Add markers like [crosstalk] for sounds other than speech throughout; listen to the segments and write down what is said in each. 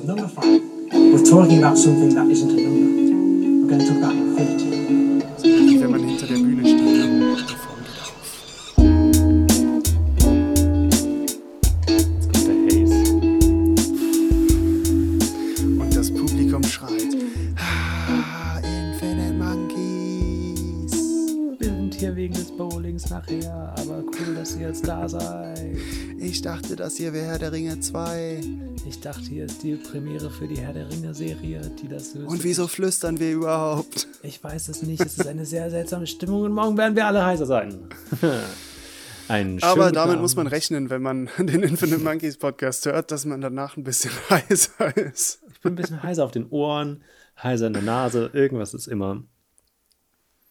of number five. We're talking about something that isn't a number. We're going to talk about infinity. Wenn man hinter der Bühne steht, die Form geht auf. Jetzt kommt der Haze. Und das Publikum schreit. Ah, Infinite Monkeys. Wir sind hier wegen des Bowlings nachher, aber cool, dass ihr jetzt da seid. Ich dachte, das hier wäre Herr der Ringe 2. Ich dachte, hier ist die Premiere für die Herr der Ringe-Serie, die das höchste. Und wieso flüstern wir überhaupt? Ich weiß es nicht. Es ist eine sehr seltsame Stimmung und morgen werden wir alle heißer sein. [laughs] Ein Aber damit Abend. muss man rechnen, wenn man [laughs] den Infinite Monkeys Podcast hört, dass man danach ein bisschen [laughs] heißer ist. Ich bin ein bisschen heißer auf den Ohren, heißer in der Nase. Irgendwas ist immer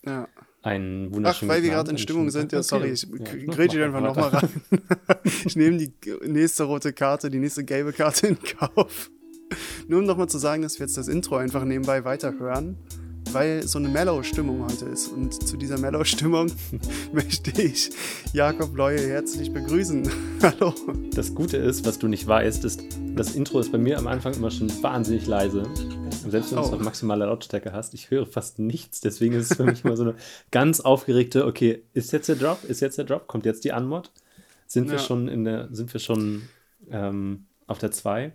Ja. Ein Ach, wunderschöner weil wir gerade in Stimmung sind, ja, sorry, ich grätsche einfach nochmal rein. [laughs] ich nehme die nächste rote Karte, die nächste gelbe Karte in Kauf. Nur um nochmal zu sagen, dass wir jetzt das Intro einfach nebenbei weiterhören, weil so eine Mellow-Stimmung heute ist. Und zu dieser Mellow-Stimmung [laughs] möchte ich Jakob Leue herzlich begrüßen. [laughs] Hallo. Das Gute ist, was du nicht weißt, ist, das Intro ist bei mir am Anfang immer schon wahnsinnig leise. Selbst wenn du es Oh. auf maximaler Lautstärke hast, ich höre fast nichts. Deswegen ist es für mich immer so eine [laughs] ganz aufgeregte, okay, ist jetzt der Drop? Ist jetzt der Drop? Kommt jetzt die Anmod? Sind wir Ja. schon in der, sind wir schon ähm, auf der 2?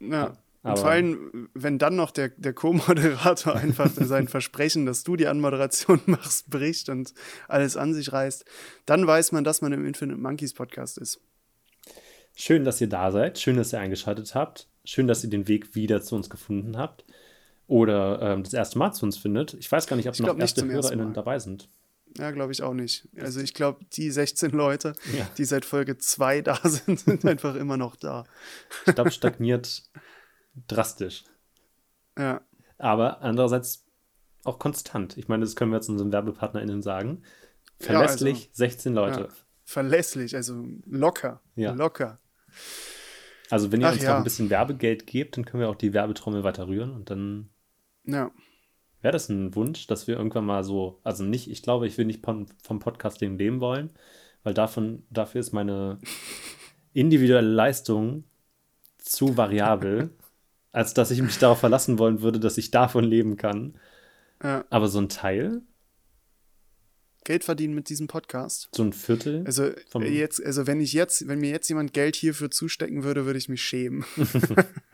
Ja. Und Aber- vor allem, wenn dann noch der, der Co-Moderator [laughs] einfach sein Versprechen, dass du die Anmoderation [laughs] machst, bricht und alles an sich reißt, dann weiß man, dass man im Infinite Monkeys Podcast ist. Schön, dass ihr da seid. Schön, dass ihr eingeschaltet habt. Schön, dass ihr den Weg wieder zu uns gefunden habt. Oder ähm, das erste Mal zu uns findet. Ich weiß gar nicht, ob Ich noch erste HörerInnen dabei sind. Ja, glaube ich auch nicht. Also ich glaube, die 16 Leute, Ja. die seit Folge 2 da [laughs] sind, sind einfach immer noch da. Ich glaube, stagniert drastisch. Ja, aber andererseits auch konstant. Ich meine, das können wir jetzt unseren WerbepartnerInnen sagen. Ja, Verlässlich also, 16 Leute. ja. verlässlich, also locker. Ja. Locker. Also, wenn ihr Ach uns ja. noch ein bisschen Werbegeld gebt, dann können wir auch die Werbetrommel weiter rühren und dann Ja. wäre das ein Wunsch, dass wir irgendwann mal so, also nicht, ich glaube, ich will nicht vom, vom Podcasting leben wollen, weil davon, dafür ist meine [laughs] individuelle Leistung zu variabel, [laughs] als dass ich mich darauf verlassen wollen würde, dass ich davon leben kann. ja. Aber so ein Teil, Geld verdienen mit diesem Podcast. so ein Viertel, Also äh, jetzt, also wenn ich jetzt, wenn mir jetzt jemand Geld hierfür zustecken würde, würde ich mich schämen. [laughs]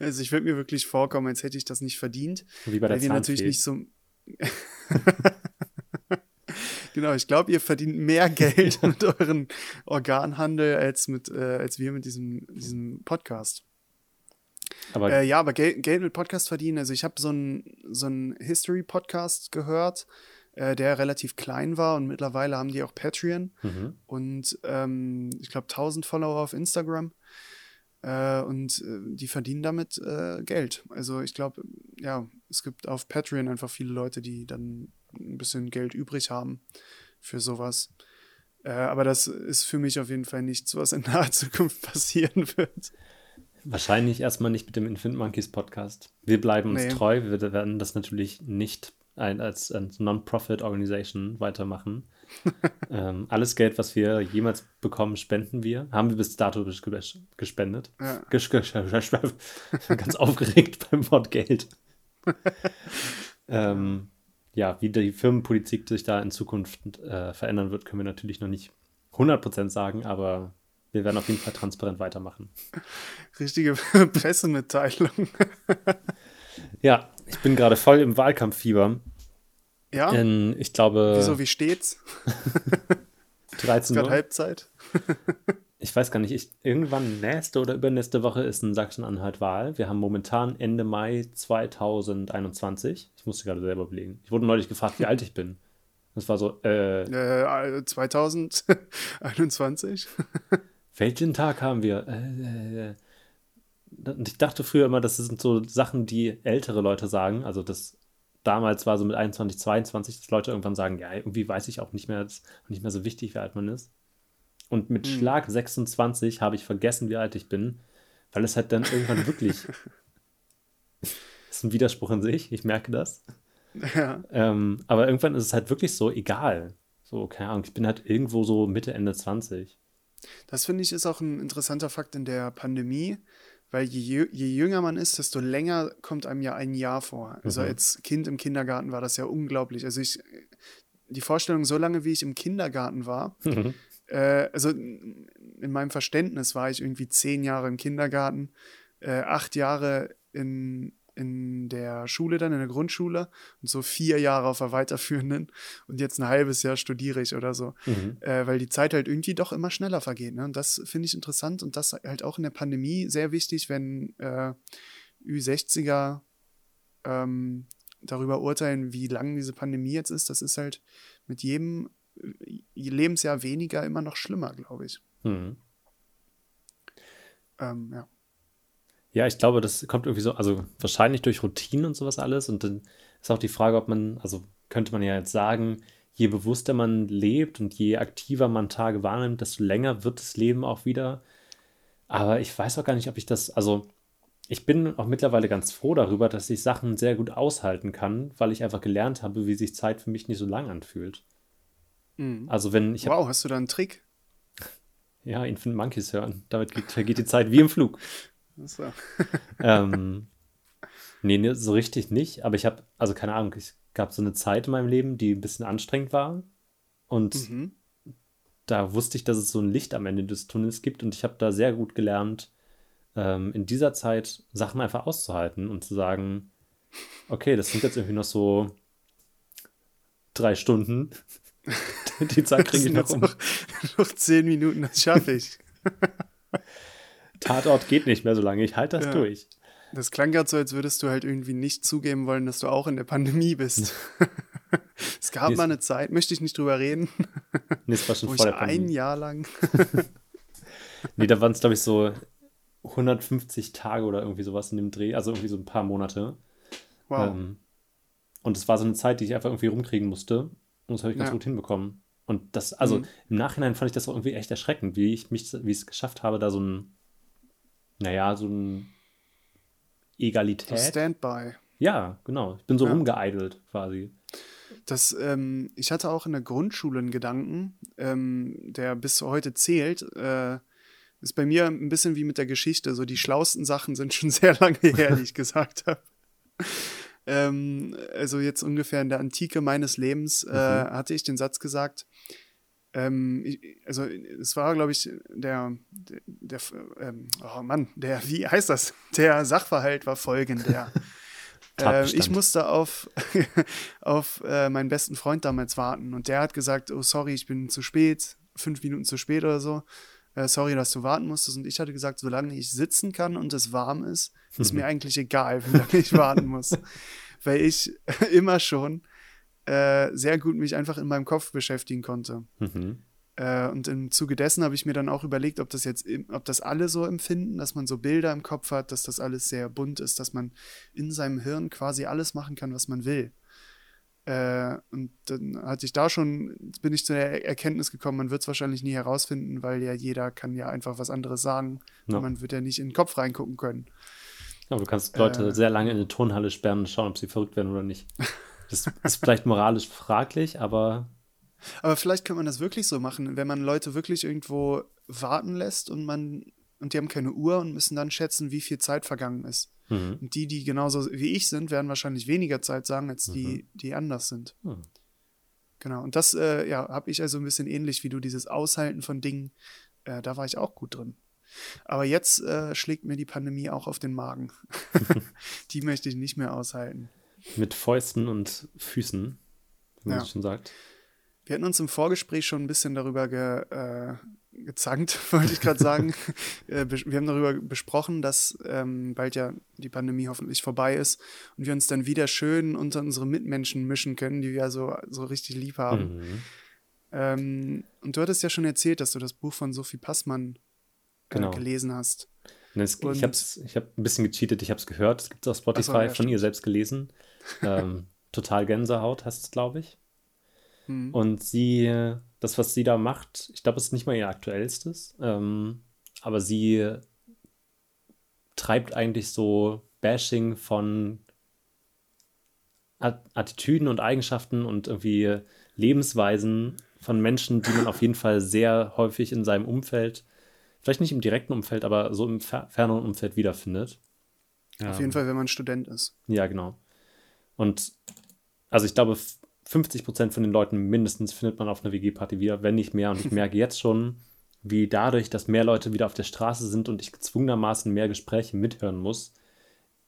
also ich würde mir wirklich vorkommen, als hätte ich das nicht verdient. wie bei der weil wir natürlich nicht so. [laughs] genau, ich glaube, ihr verdient mehr Geld [laughs] mit euren Organhandel als mit, äh, als wir mit diesem, diesem Podcast. Aber Äh, ja, aber Geld, Geld mit Podcast verdienen. Also ich habe so einen so einen History-Podcast gehört, äh, der relativ klein war und mittlerweile haben die auch Patreon mhm. und ähm, ich glaube 1000 Follower auf Instagram. Äh, und äh, die verdienen damit äh, Geld. Also ich glaube, ja, es gibt auf Patreon einfach viele Leute, die dann ein bisschen Geld übrig haben für sowas. Aber das ist für mich auf jeden Fall nichts, was in naher [laughs] Zukunft passieren wird. Wahrscheinlich erstmal nicht mit dem Infinite Monkeys Podcast. Wir bleiben uns Nee. treu. Wir werden das natürlich nicht ein, als, als Non-Profit-Organisation weitermachen. [laughs] ähm, alles Geld, was wir jemals bekommen, spenden wir. Haben wir bis dato ges- gespendet. Ja. [laughs] Ganz aufgeregt beim Wort Geld. [laughs] ähm, ja, wie die Firmenpolitik sich da in Zukunft äh, verändern wird, können wir natürlich noch nicht 100% sagen, aber wir werden auf jeden Fall transparent weitermachen. Richtige [laughs] Pressemitteilung. Ja, ich bin gerade voll im Wahlkampffieber. Ja? In, ich glaube, Wieso, wie steht's? [laughs] 13 Gerade Uhr. Halbzeit. [laughs] Ich weiß gar nicht, ich, irgendwann nächste oder übernächste Woche ist in Sachsen-Anhalt Wahl. Wir haben momentan Ende Mai 2021. Ich musste gerade selber überlegen. Ich wurde neulich gefragt, wie alt ich bin. Das war so, äh, Äh, 2021. welchen Tag haben wir? Äh, äh, und ich dachte früher immer, das sind so Sachen, die ältere Leute sagen. Also das damals war so mit 21, 22, dass Leute irgendwann sagen, ja, irgendwie weiß ich auch nicht mehr, nicht mehr so wichtig, wie alt man ist. Und mit Hm. Schlag 26 habe ich vergessen, wie alt ich bin, weil es halt dann irgendwann [laughs] wirklich. das ist ein Widerspruch in sich, ich merke das. ja. Ähm, aber irgendwann ist es halt wirklich so egal. So, keine Ahnung, ich bin halt irgendwo so Mitte, Ende 20. Das finde ich ist auch ein interessanter Fakt in der Pandemie, weil je, je jünger man ist, desto länger kommt einem ja ein Jahr vor. Also Mhm. als Kind im Kindergarten war das ja unglaublich. Also ich, die Vorstellung, so lange wie ich im Kindergarten war, Mhm. äh, also in meinem Verständnis war ich irgendwie zehn Jahre im Kindergarten, äh, acht Jahre in, in der Schule dann, in der Grundschule und so vier Jahre auf der weiterführenden [laughs] und jetzt ein halbes Jahr studiere ich oder so, Mhm. äh, weil die Zeit halt irgendwie doch immer schneller vergeht. Ne? Und das finde ich interessant und das halt auch in der Pandemie sehr wichtig, wenn äh, Ü60er ähm, darüber urteilen, wie lang diese Pandemie jetzt ist. Das ist halt mit jedem äh, Lebensjahr weniger immer noch schlimmer, glaube ich. Mhm. Ähm, ja. Ja, ich glaube, das kommt irgendwie so, also wahrscheinlich durch Routinen und sowas alles. Und dann ist auch die Frage, ob man, also könnte man ja jetzt sagen, je bewusster man lebt und je aktiver man Tage wahrnimmt, desto länger wird das Leben auch wieder. Aber ich weiß auch gar nicht, ob ich das, also ich bin auch mittlerweile ganz froh darüber, dass ich Sachen sehr gut aushalten kann, weil ich einfach gelernt habe, wie sich Zeit für mich nicht so lang anfühlt. Mhm. Also wenn ich Wow, hast du da einen Trick? ja Infinite Monkeys hören, damit geht, vergeht die Zeit wie im Flug. Achso. [laughs] ähm, nee, nee, so richtig nicht. Aber ich habe, also keine Ahnung, es gab so eine Zeit in meinem Leben, die ein bisschen anstrengend war. Und Mhm. da wusste ich, dass es so ein Licht am Ende des Tunnels gibt. Und ich habe da sehr gut gelernt, ähm, in dieser Zeit Sachen einfach auszuhalten und zu sagen, okay, das sind jetzt irgendwie noch so drei Stunden. [laughs] Die Zeit kriege ich noch um. noch zehn Minuten, das schaffe ich. [laughs] Tatort geht nicht mehr so lange. Ich halte das Ja. durch. Das klang gerade so, als würdest du halt irgendwie nicht zugeben wollen, dass du auch in der Pandemie bist. [laughs] es gab Nee, mal eine Zeit, möchte ich nicht drüber reden, Nee, es war schon [laughs] vor der ein Pandemie. Jahr lang. [laughs] Nee, da waren es, glaube ich, so 150 Tage oder irgendwie sowas in dem Dreh, also irgendwie so ein paar Monate. Wow. Ähm, und es war so eine Zeit, die ich einfach irgendwie rumkriegen musste. Und das habe ich ganz Ja. gut hinbekommen. Und das, also Mhm. im Nachhinein fand ich das auch irgendwie echt erschreckend, wie ich mich, wie ich es geschafft habe, da so ein, naja, so ein so Egalität. Standby. ja, genau. Ich bin so Ja. rumgeeidelt quasi. Das, ähm, ich hatte auch in der Grundschule einen Gedanken, ähm, der bis heute zählt. Äh, ist bei mir ein bisschen wie mit der Geschichte. So die schlauesten Sachen sind schon [laughs] sehr lange her, die ich [laughs] gesagt habe. Ähm, also jetzt ungefähr in der Antike meines Lebens äh, hatte ich den Satz gesagt. Ähm, ich, also es war, glaube ich, der, der, der ähm, oh Mann, der, wie heißt das? Der Sachverhalt war folgender. [laughs] Äh, ich musste auf, [laughs] auf äh, meinen besten Freund damals warten und der hat gesagt, oh sorry, ich bin zu spät, fünf Minuten zu spät oder so. Äh, sorry, dass du warten musstest. Und ich hatte gesagt, solange ich sitzen kann und es warm ist, ist [laughs] mir eigentlich egal, wie lange ich warten muss. Weil ich immer schon äh, sehr gut mich einfach in meinem Kopf beschäftigen konnte. Mhm. Äh, und im Zuge dessen habe ich mir dann auch überlegt, ob das jetzt, ob das alle so empfinden, dass man so Bilder im Kopf hat, dass das alles sehr bunt ist, dass man in seinem Hirn quasi alles machen kann, was man will. Äh, und dann hatte ich da schon, bin ich zu der Erkenntnis gekommen, man wird es wahrscheinlich nie herausfinden, weil ja jeder kann ja einfach was anderes sagen. Ja. Man wird ja nicht in den Kopf reingucken können. Aber du kannst Leute Äh. sehr lange in eine Turnhalle sperren und schauen, ob sie verrückt werden oder nicht. [laughs] Das ist vielleicht moralisch fraglich, aber Aber vielleicht kann man das wirklich so machen, wenn man Leute wirklich irgendwo warten lässt und man und die haben keine Uhr und müssen dann schätzen, wie viel Zeit vergangen ist. mhm. Und die, die genauso wie ich sind, werden wahrscheinlich weniger Zeit sagen, als die, die anders sind. Hm. Genau. Und das, äh, ja, habe ich also ein bisschen ähnlich wie du, dieses Aushalten von Dingen, äh, da war ich auch gut drin. Aber jetzt äh, schlägt mir die Pandemie auch auf den Magen. [laughs] die möchte ich nicht mehr aushalten. Mit Fäusten und Füßen, wie man Ja. schon sagt. Wir hatten uns im Vorgespräch schon ein bisschen darüber ge, äh, gezankt, [laughs] wollte ich gerade sagen. [laughs] äh, wir haben darüber besprochen, dass ähm, bald ja die Pandemie hoffentlich vorbei ist und wir uns dann wieder schön unter unsere Mitmenschen mischen können, die wir ja so, so richtig lieb haben. Mhm. Ähm, und du hattest ja schon erzählt, dass du das Buch von Sophie Passmann äh, Genau. gelesen hast. Es, ich habe ich hab ein bisschen gecheatet, ich habe es gehört, es gibt es auf Spotify, so, ja, von ihr selbst gelesen. Ähm, Total Gänsehaut heißt es, glaube ich. Hm. Und sie, das, was sie da macht, ich glaube, es ist nicht mal ihr aktuellstes, ähm, aber sie treibt eigentlich so Bashing von At- Attitüden und Eigenschaften und irgendwie Lebensweisen von Menschen, die man auf jeden Fall sehr häufig in seinem Umfeld vielleicht nicht im direkten Umfeld, aber so im fer ferneren Umfeld wiederfindet. Auf jeden Fall, wenn man Student ist. Ja, genau. Und also ich glaube, 50 Prozent von den Leuten mindestens findet man auf einer WG-Party wieder, wenn nicht mehr. Und ich [laughs] merke jetzt schon, wie dadurch, dass mehr Leute wieder auf der Straße sind und ich gezwungenermaßen mehr Gespräche mithören muss,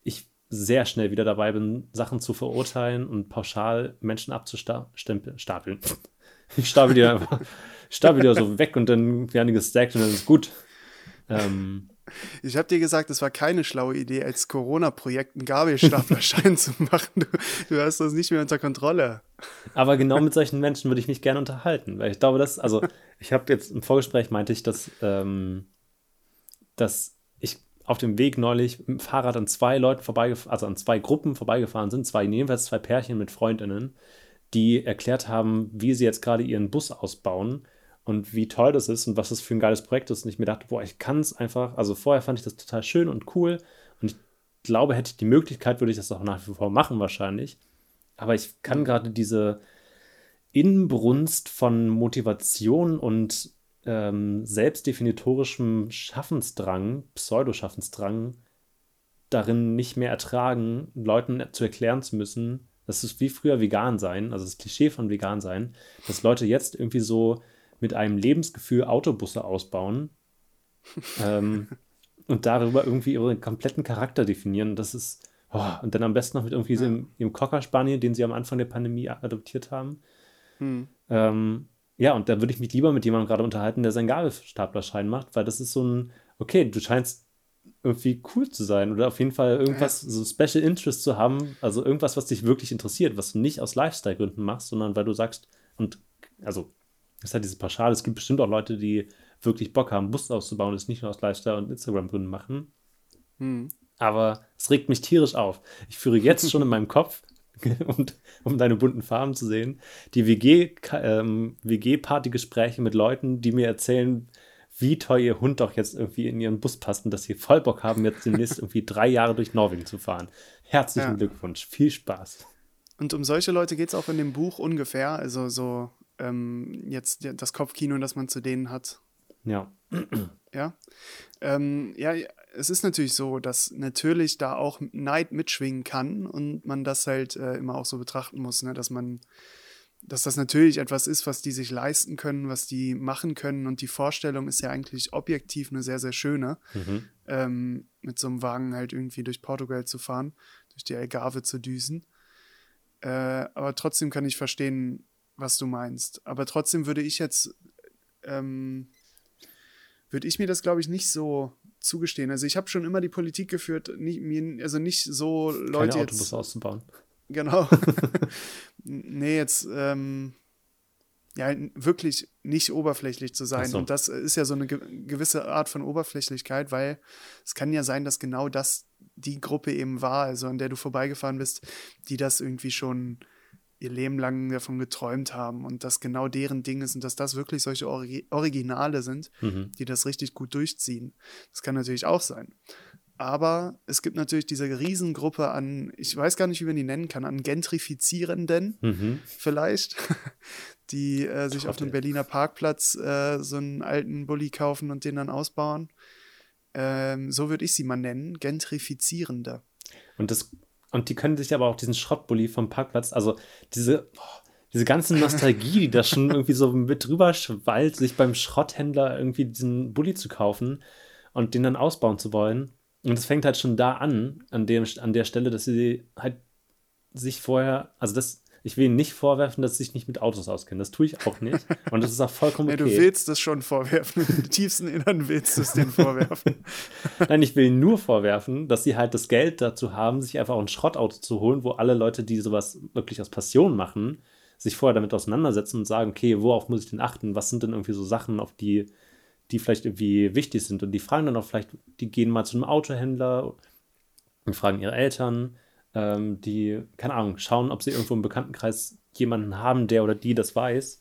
ich sehr schnell wieder dabei bin, Sachen zu verurteilen und pauschal Menschen abzustapeln. [laughs] Ich stapel die einfach, [laughs] stapel die so weg und dann werden die gestackt und dann ist gut. Ähm, ich habe dir gesagt, es war keine schlaue Idee, als Corona-Projekt einen Gabelstaplerschein [laughs] zu machen. Du, du, hast das nicht mehr unter Kontrolle. Aber genau mit solchen Menschen würde ich mich gerne unterhalten, weil ich glaube, dass, also ich habe jetzt im Vorgespräch meinte ich, dass, ähm, dass ich auf dem Weg neulich mit dem Fahrrad an zwei Leuten vorbeigefahren, also an zwei Gruppen vorbeigefahren sind, zwei, jedenfalls zwei Pärchen mit Freundinnen, die erklärt haben, wie sie jetzt gerade ihren Bus ausbauen und wie toll das ist und was das für ein geiles Projekt ist. Und ich mir dachte, boah, ich kann es einfach, also vorher fand ich das total schön und cool und ich glaube, hätte ich die Möglichkeit, würde ich das auch nach wie vor machen wahrscheinlich. Aber ich kann gerade diese Inbrunst von Motivation und ähm, selbstdefinitorischem Schaffensdrang, Pseudoschaffensdrang, darin nicht mehr ertragen, Leuten zu erklären zu müssen, das ist wie früher vegan sein, also das Klischee von vegan sein, dass Leute jetzt irgendwie so mit einem Lebensgefühl Autobusse ausbauen [laughs] ähm, und darüber irgendwie ihren kompletten Charakter definieren. Das ist, oh, und dann am besten noch mit irgendwie ja. so ihrem, ihrem Cocker Spaniel, den sie am Anfang der Pandemie adoptiert haben. Hm. Ähm, ja, und da würde ich mich lieber mit jemandem gerade unterhalten, der seinen Gabelstaplerschein macht, weil das ist so ein, okay, du scheinst irgendwie cool zu sein oder auf jeden Fall irgendwas, ja. so Special Interest zu haben, also irgendwas, was dich wirklich interessiert, was du nicht aus Lifestyle-Gründen machst, sondern weil du sagst, und also das ist halt dieses Pauschal. Es gibt bestimmt auch Leute, die wirklich Bock haben, Bus auszubauen, das nicht nur aus Lifestyle und Instagram-Gründen machen. Hm. Aber es regt mich tierisch auf. Ich führe jetzt schon in meinem Kopf, und, [laughs] um deine bunten Farben zu sehen, die WG-Party-Gespräche ähm, WG mit Leuten, die mir erzählen, wie toll ihr Hund doch jetzt irgendwie in ihren Bus passt und dass sie voll Bock haben, jetzt demnächst irgendwie drei Jahre durch Norwegen zu fahren. Herzlichen ja. Glückwunsch, viel Spaß. Und um solche Leute geht es auch in dem Buch ungefähr. Also so ähm, jetzt das Kopfkino, das man zu denen hat. Ja. Ja. Ähm, ja, es ist natürlich so, dass natürlich da auch Neid mitschwingen kann und man das halt äh, immer auch so betrachten muss, ne? dass man, dass das natürlich etwas ist, was die sich leisten können, was die machen können und die Vorstellung ist ja eigentlich objektiv eine sehr, sehr schöne, mhm. ähm, mit so einem Wagen halt irgendwie durch Portugal zu fahren, durch die Algarve zu düsen. Äh, aber trotzdem kann ich verstehen, was du meinst. Aber trotzdem würde ich jetzt, ähm, würde ich mir das, glaube ich, nicht so zugestehen. Also ich habe schon immer die Politik geführt, nicht, mir, also nicht so Leute Keine Autobus jetzt, auszubauen. Genau. [laughs] nee, jetzt ähm, ja, wirklich nicht oberflächlich zu sein. So. Und das ist ja so eine gewisse Art von Oberflächlichkeit, weil es kann ja sein, dass genau das die Gruppe eben war, also an der du vorbeigefahren bist, die das irgendwie schon ihr Leben lang davon geträumt haben und dass genau deren Ding ist und dass das wirklich solche Ori Originale sind, mhm. die das richtig gut durchziehen. Das kann natürlich auch sein. Aber es gibt natürlich diese Riesengruppe an, ich weiß gar nicht, wie man die nennen kann, an Gentrifizierenden mhm. vielleicht, [laughs] die äh, sich auf dem Berliner Parkplatz äh, so einen alten Bulli kaufen und den dann ausbauen. Ähm, so würde ich sie mal nennen, Gentrifizierende. Und das und die können sich aber auch diesen Schrottbully vom Parkplatz, also diese, oh, diese ganze Nostalgie, die da schon irgendwie so mit drüber schwallt, sich beim Schrotthändler irgendwie diesen Bulli zu kaufen und den dann ausbauen zu wollen. Und es fängt halt schon da an, an, dem, an der Stelle, dass sie halt sich vorher, also das, ich will ihnen nicht vorwerfen, dass sie sich nicht mit Autos auskennen. Das tue ich auch nicht. [laughs] Und das ist auch vollkommen okay. Ja, du willst es schon vorwerfen. [laughs] Im tiefsten Innern willst du es denen vorwerfen. [laughs] Nein, ich will ihnen nur vorwerfen, dass sie halt das Geld dazu haben, sich einfach auch ein Schrottauto zu holen, wo alle Leute, die sowas wirklich aus Passion machen, sich vorher damit auseinandersetzen und sagen, okay, worauf muss ich denn achten? Was sind denn irgendwie so Sachen, auf die, die vielleicht irgendwie wichtig sind? Und die fragen dann auch vielleicht, die gehen mal zu einem Autohändler und fragen ihre Eltern ähm, die, keine Ahnung, schauen, ob sie irgendwo im Bekanntenkreis jemanden haben, der oder die das weiß.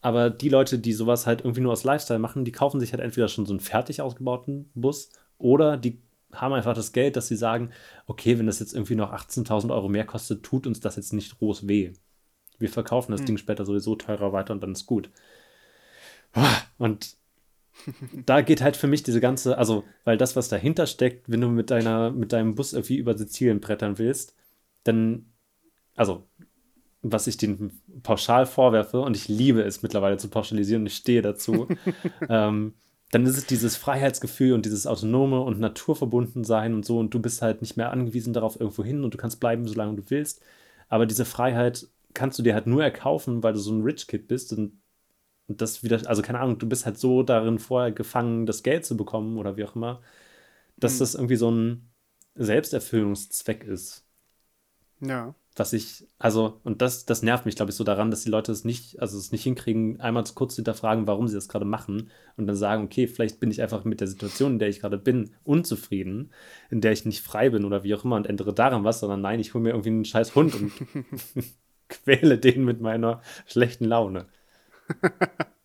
Aber die Leute, die sowas halt irgendwie nur aus Lifestyle machen, die kaufen sich halt entweder schon so einen fertig ausgebauten Bus oder die haben einfach das Geld, dass sie sagen, okay, wenn das jetzt irgendwie noch 18.000 Euro mehr kostet, tut uns das jetzt nicht groß weh. Wir verkaufen das hm. Ding später sowieso teurer weiter und dann ist gut. Und da geht halt für mich diese ganze, also, weil das, was dahinter steckt, wenn du mit deiner, mit deinem Bus irgendwie über Sizilien brettern willst, dann, also, was ich den pauschal vorwerfe, und ich liebe es mittlerweile zu pauschalisieren und ich stehe dazu, [laughs] ähm, dann ist es dieses Freiheitsgefühl und dieses autonome und naturverbunden sein und so und du bist halt nicht mehr angewiesen darauf irgendwo hin und du kannst bleiben, solange du willst. Aber diese Freiheit kannst du dir halt nur erkaufen, weil du so ein Rich Kid bist und, und das wieder, also keine Ahnung, du bist halt so darin vorher gefangen, das Geld zu bekommen oder wie auch immer, dass mhm. das irgendwie so ein Selbsterfüllungszweck ist. Ja was ich, also, und das, das nervt mich, glaube ich, so daran, dass die Leute es nicht, also es nicht hinkriegen, einmal kurz zu hinterfragen, warum sie das gerade machen und dann sagen, okay, vielleicht bin ich einfach mit der Situation, in der ich gerade bin, unzufrieden, in der ich nicht frei bin oder wie auch immer und ändere daran was, sondern nein, ich hole mir irgendwie einen scheiß Hund und [laughs] [laughs] quäle den mit meiner schlechten Laune. [laughs]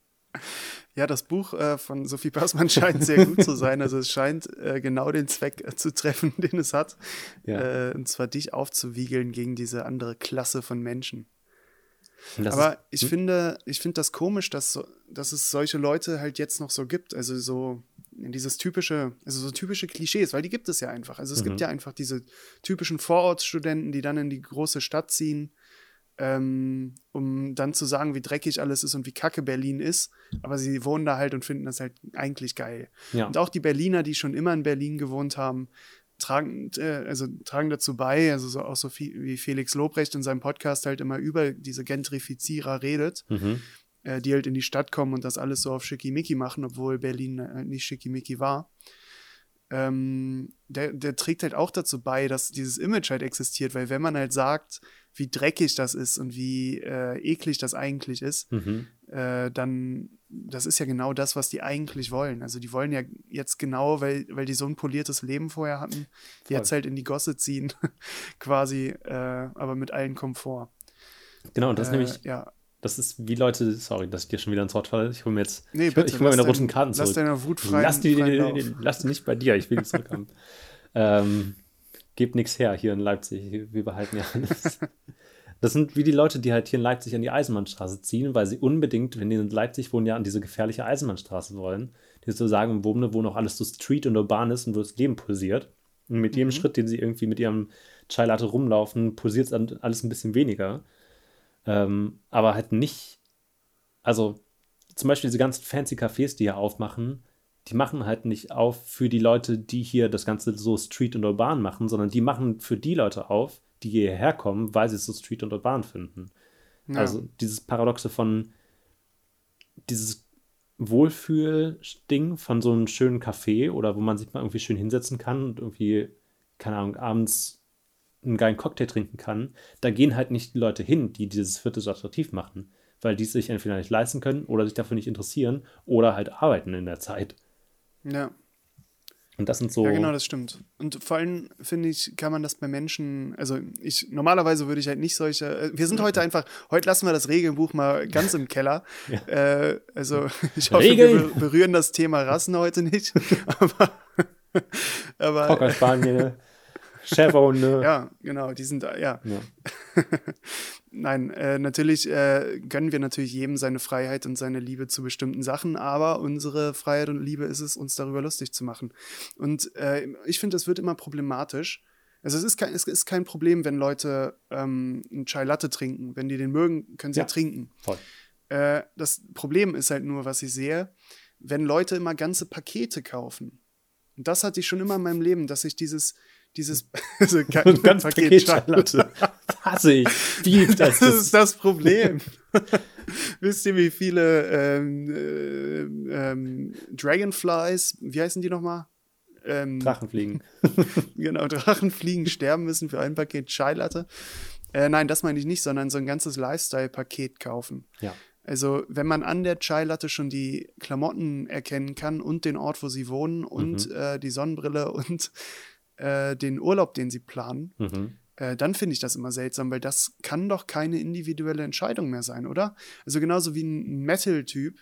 Ja, das Buch äh, von Sophie Passmann scheint sehr gut zu sein. Also es scheint äh, genau den Zweck äh, zu treffen, [laughs] den es hat. Ja. Äh, und zwar dich aufzuwiegeln gegen diese andere Klasse von Menschen. Aber ist, ich hm? finde, ich finde das komisch, dass, so, dass es solche Leute halt jetzt noch so gibt. Also so dieses typische, also so typische Klischees, weil die gibt es ja einfach. Also es mhm. gibt ja einfach diese typischen Vorortsstudenten, die dann in die große Stadt ziehen ähm, um dann zu sagen, wie dreckig alles ist und wie kacke Berlin ist. Aber sie wohnen da halt und finden das halt eigentlich geil. Ja. Und auch die Berliner, die schon immer in Berlin gewohnt haben, tragen, äh, also tragen dazu bei, also so, auch so viel, wie Felix Lobrecht in seinem Podcast halt immer über diese Gentrifizierer redet, mhm. äh, die halt in die Stadt kommen und das alles so auf Schickimicki machen, obwohl Berlin äh, nicht Schickimicki war. Ähm, der, der trägt halt auch dazu bei, dass dieses Image halt existiert, weil wenn man halt sagt, wie dreckig das ist und wie äh, eklig das eigentlich ist, mhm. äh, dann, das ist ja genau das, was die eigentlich wollen. Also die wollen ja jetzt genau, weil, weil die so ein poliertes Leben vorher hatten, Voll. jetzt halt in die Gosse ziehen, [laughs] quasi, äh, aber mit allen Komfort. Genau, und das ist nämlich, äh, ja. das ist wie Leute, sorry, dass ich dir schon wieder ins Wort falle, ich hole mir jetzt, nee, bitte, ich, ich hole meine roten Karten zurück. Lass deine Wut frei. Lass die, lass die nicht bei dir, ich will die zurückhaben. [laughs] ähm, gebt nichts her hier in Leipzig. Wir behalten ja alles. Das sind wie die Leute, die halt hier in Leipzig an die Eisenbahnstraße ziehen, weil sie unbedingt, wenn die in Leipzig wohnen, ja an diese gefährliche Eisenbahnstraße wollen. Die so sagen, wo, wo noch alles so Street und urban ist und wo das Leben pulsiert. Und mit jedem mhm. Schritt, den sie irgendwie mit ihrem Chai Latte rumlaufen, pulsiert es alles ein bisschen weniger. Ähm, aber halt nicht, also zum Beispiel diese ganzen fancy Cafés, die hier aufmachen, die machen halt nicht auf für die Leute, die hier das Ganze so Street und Urban machen, sondern die machen für die Leute auf, die hierher kommen, weil sie es so Street und Urban finden. Ja. Also dieses Paradoxe von dieses Wohlfühl-Ding von so einem schönen Café oder wo man sich mal irgendwie schön hinsetzen kann und irgendwie, keine Ahnung, abends einen geilen Cocktail trinken kann, da gehen halt nicht die Leute hin, die dieses Viertel so attraktiv machen, weil die es sich entweder nicht leisten können oder sich dafür nicht interessieren oder halt arbeiten in der Zeit. Ja. Und das sind so. Ja, genau, das stimmt. Und vor allem, finde ich, kann man das bei Menschen, also ich, normalerweise würde ich halt nicht solche, äh, wir sind heute einfach, heute lassen wir das Regelbuch mal ganz im Keller. [laughs] Ja. Äh, also [laughs] ich hoffe, Regeln. wir berühren das Thema Rassen heute nicht. [laughs] aber, aber Cocker Spaniel. Chevron, [laughs] Ja, genau, die sind da, ja. ja. [laughs] Nein, äh, natürlich äh, gönnen wir natürlich jedem seine Freiheit und seine Liebe zu bestimmten Sachen, aber unsere Freiheit und Liebe ist es, uns darüber lustig zu machen. Und äh, ich finde, es wird immer problematisch. Also es ist kein, es ist kein Problem, wenn Leute ähm, einen Chai Latte trinken. Wenn die den mögen, können sie ja, trinken. Voll. Äh, das Problem ist halt nur, was ich sehe, wenn Leute immer ganze Pakete kaufen. Und das hatte ich schon immer in meinem Leben, dass ich dieses, dieses [laughs] also kein [laughs] ganz Paket Schallplatte. Hasse [laughs] ich. Wie, das, das ist das Problem. Wisst ihr, wie viele ähm, äh, ähm, Dragonflies, wie heißen die nochmal? Ähm, Drachenfliegen. genau, Drachenfliegen sterben müssen für ein Paket Chai Äh, nein, das meine ich nicht, sondern so ein ganzes Lifestyle-Paket kaufen. Ja. Also, wenn man an der Chai Latte schon die Klamotten erkennen kann und den Ort, wo sie wohnen und mhm. äh, die Sonnenbrille und äh, den Urlaub, den sie planen, mhm. äh, dann finde ich das immer seltsam, weil das kann doch keine individuelle Entscheidung mehr sein, oder? Also genauso wie ein Metal-Typ,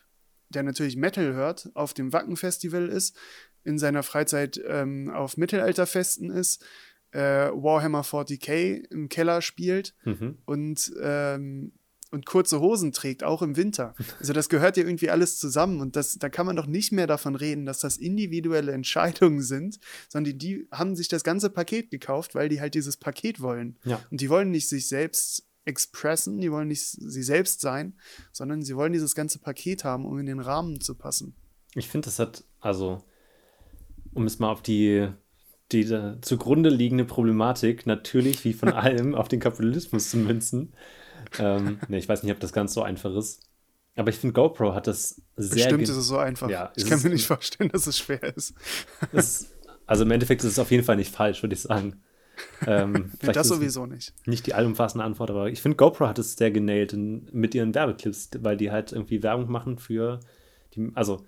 der natürlich Metal hört, auf dem Wacken-Festival ist, in seiner Freizeit ähm, auf Mittelalterfesten ist, äh, Warhammer 40k im Keller spielt mhm. und ähm, und kurze Hosen trägt, auch im Winter. Also das gehört ja irgendwie alles zusammen und das, da kann man doch nicht mehr davon reden, dass das individuelle Entscheidungen sind, sondern die, die haben sich das ganze Paket gekauft, weil die halt dieses Paket wollen. Ja. Und die wollen nicht sich selbst expressen, die wollen nicht sie selbst sein, sondern sie wollen dieses ganze Paket haben, um in den Rahmen zu passen. Ich finde, das hat, also, um es mal auf die, die zugrunde liegende Problematik, natürlich wie von [laughs] allem auf den Kapitalismus zu münzen. Ähm, ne, ich weiß nicht, ob das ganz so einfach ist. Aber ich finde, GoPro hat das sehr. Bestimmt ist es so einfach. Ja, ich kann mir nicht vorstellen, dass es schwer ist. ist. Also im Endeffekt ist es auf jeden Fall nicht falsch, würde ich sagen. Ähm, [laughs] nee, das sowieso nicht. Nicht die allumfassende Antwort, aber ich finde, GoPro hat es sehr genäht mit ihren Werbeclips, weil die halt irgendwie Werbung machen für die, also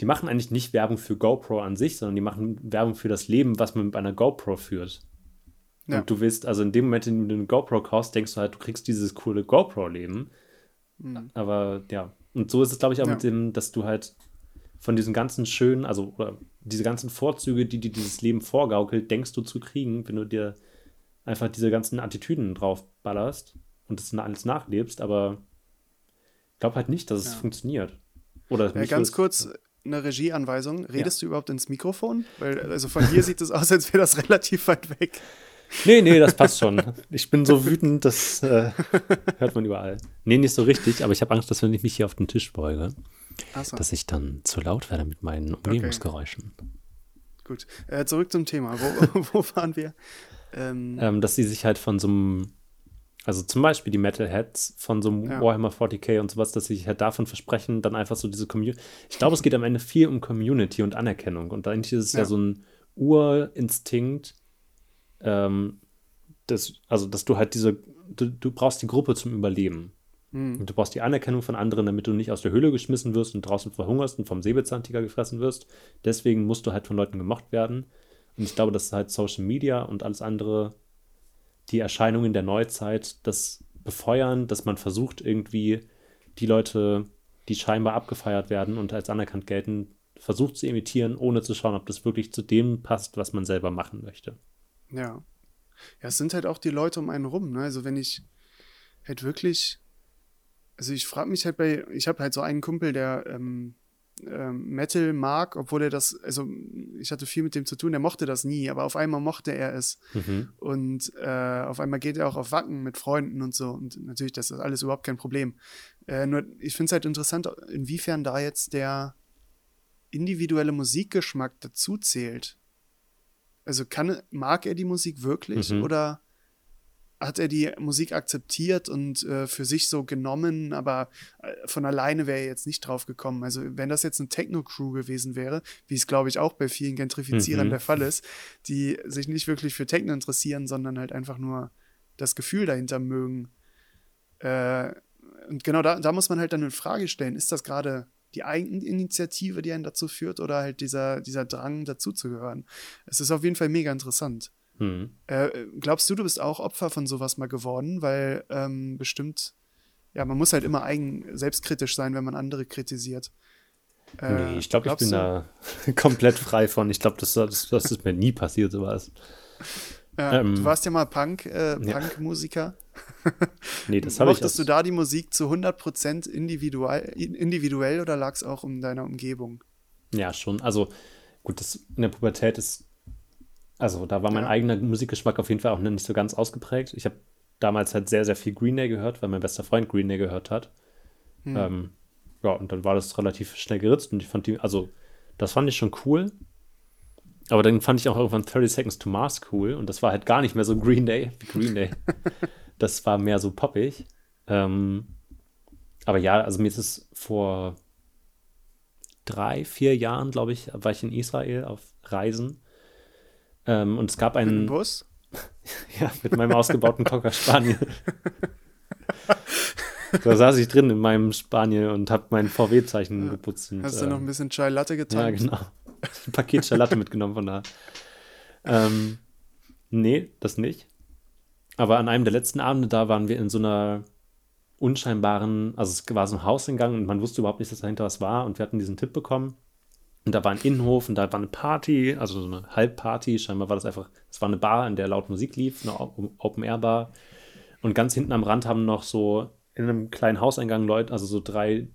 die machen eigentlich nicht Werbung für GoPro an sich, sondern die machen Werbung für das Leben, was man mit einer GoPro führt. Ja. Und du willst, also in dem Moment, in dem du eine GoPro kaufst, denkst du halt, du kriegst dieses coole GoPro-Leben. Mhm. Aber ja, und so ist es, glaube ich, auch ja. mit dem, dass du halt von diesen ganzen schönen, also oder diese ganzen Vorzüge, die dir dieses Leben vorgaukelt, denkst du zu kriegen, wenn du dir einfach diese ganzen Attitüden drauf ballerst und das alles nachlebst, aber ich glaube halt nicht, dass es ja. funktioniert. Oder ja, ganz kurz, eine Regieanweisung. Redest ja. du überhaupt ins Mikrofon? Weil, also von hier sieht es aus, als wäre das relativ weit weg. Nee, nee, das passt schon. Ich bin so wütend, das äh, [laughs] hört man überall. Nee, nicht so richtig, aber ich habe Angst, dass wenn ich mich hier auf den Tisch beuge, so. dass ich dann zu laut werde mit meinen Umgebungsgeräuschen. Okay. Gut, äh, zurück zum Thema. Wo, [laughs] [laughs] wo waren wir? Ähm, ähm, dass sie sich halt von so einem also zum Beispiel die Metalheads von so einem ja. Warhammer 40k und sowas, dass sie sich halt davon versprechen, dann einfach so diese Community. Ich glaube, es geht am Ende viel um Community und Anerkennung. Und eigentlich ist es ja, ja so ein Urinstinkt, ähm, das, also dass du halt diese, du, du brauchst die Gruppe zum Überleben. Mhm. Und du brauchst die Anerkennung von anderen, damit du nicht aus der Höhle geschmissen wirst und draußen verhungerst und vom Säbelzahntiger gefressen wirst. Deswegen musst du halt von Leuten gemocht werden. Und ich glaube, dass halt Social Media und alles andere die Erscheinungen der Neuzeit das befeuern, dass man versucht, irgendwie die Leute, die scheinbar abgefeiert werden und als anerkannt gelten, versucht zu imitieren, ohne zu schauen, ob das wirklich zu dem passt, was man selber machen möchte. Ja. Ja, es sind halt auch die Leute um einen rum. Ne? Also wenn ich halt wirklich, also ich frage mich halt bei, ich habe halt so einen Kumpel, der ähm, ähm, Metal mag, obwohl er das, also ich hatte viel mit dem zu tun, er mochte das nie, aber auf einmal mochte er es. Mhm. Und äh, auf einmal geht er auch auf Wacken mit Freunden und so. Und natürlich, das ist alles überhaupt kein Problem. Äh, nur, ich finde es halt interessant, inwiefern da jetzt der individuelle Musikgeschmack dazu zählt. Also kann, mag er die Musik wirklich mhm. oder hat er die Musik akzeptiert und äh, für sich so genommen, aber äh, von alleine wäre er jetzt nicht drauf gekommen. Also wenn das jetzt eine Techno-Crew gewesen wäre, wie es glaube ich auch bei vielen Gentrifizierern mhm. der Fall ist, die sich nicht wirklich für Techno interessieren, sondern halt einfach nur das Gefühl dahinter mögen. Äh, und genau da, da muss man halt dann eine Frage stellen, ist das gerade die Eigeninitiative, die einen dazu führt, oder halt dieser, dieser Drang, dazuzugehören? Es ist auf jeden Fall mega interessant. Hm. Äh, glaubst du, du bist auch Opfer von sowas mal geworden? Weil ähm, bestimmt, ja, man muss halt immer eigen selbstkritisch sein, wenn man andere kritisiert. Äh, nee, ich glaube, ich bin du? da [laughs] komplett frei von. Ich glaube, das, das, das ist mir nie passiert, sowas. Ja, ähm, du warst ja mal Punk, äh, Punk-Musiker. Ja. [laughs] nee, das [laughs] habe ich. Mochtest du da die Musik zu 100% individuell, individuell oder lag es auch um deiner Umgebung? Ja, schon. Also, gut, das in der Pubertät ist also da war mein ja. eigener Musikgeschmack auf jeden Fall auch nicht so ganz ausgeprägt. Ich habe damals halt sehr, sehr viel Green Day gehört, weil mein bester Freund Green Day gehört hat. Hm. Ähm, ja, und dann war das relativ schnell geritzt und ich fand die, also das fand ich schon cool. Aber dann fand ich auch irgendwann 30 Seconds to Mars cool und das war halt gar nicht mehr so Green Day wie Green Day. [laughs] das war mehr so poppig. Ähm, aber ja, also mir ist es vor drei, vier Jahren, glaube ich, war ich in Israel auf Reisen ähm, und es gab einen. Mit Bus? [laughs] ja, mit meinem ausgebauten Cocker Spaniel. da saß ich drin in meinem Spaniel und habe mein VW-Zeichen ja. geputzt. Und, Hast du äh, noch ein bisschen Chai Latte getan? Ja, genau. Ein [laughs] Paket Chai Latte mitgenommen von da. Ähm, nee, das nicht. Aber an einem der letzten Abende da waren wir in so einer unscheinbaren, also es war so ein Hauseingang und man wusste überhaupt nicht, dass dahinter was war und wir hatten diesen Tipp bekommen. Und da war ein Innenhof und da war eine Party, also so eine Halbparty. Scheinbar war das einfach, es war eine Bar, in der laut Musik lief, eine Open-Air-Bar. Und ganz hinten am Rand haben noch so in einem kleinen Hauseingang Leute, also so drei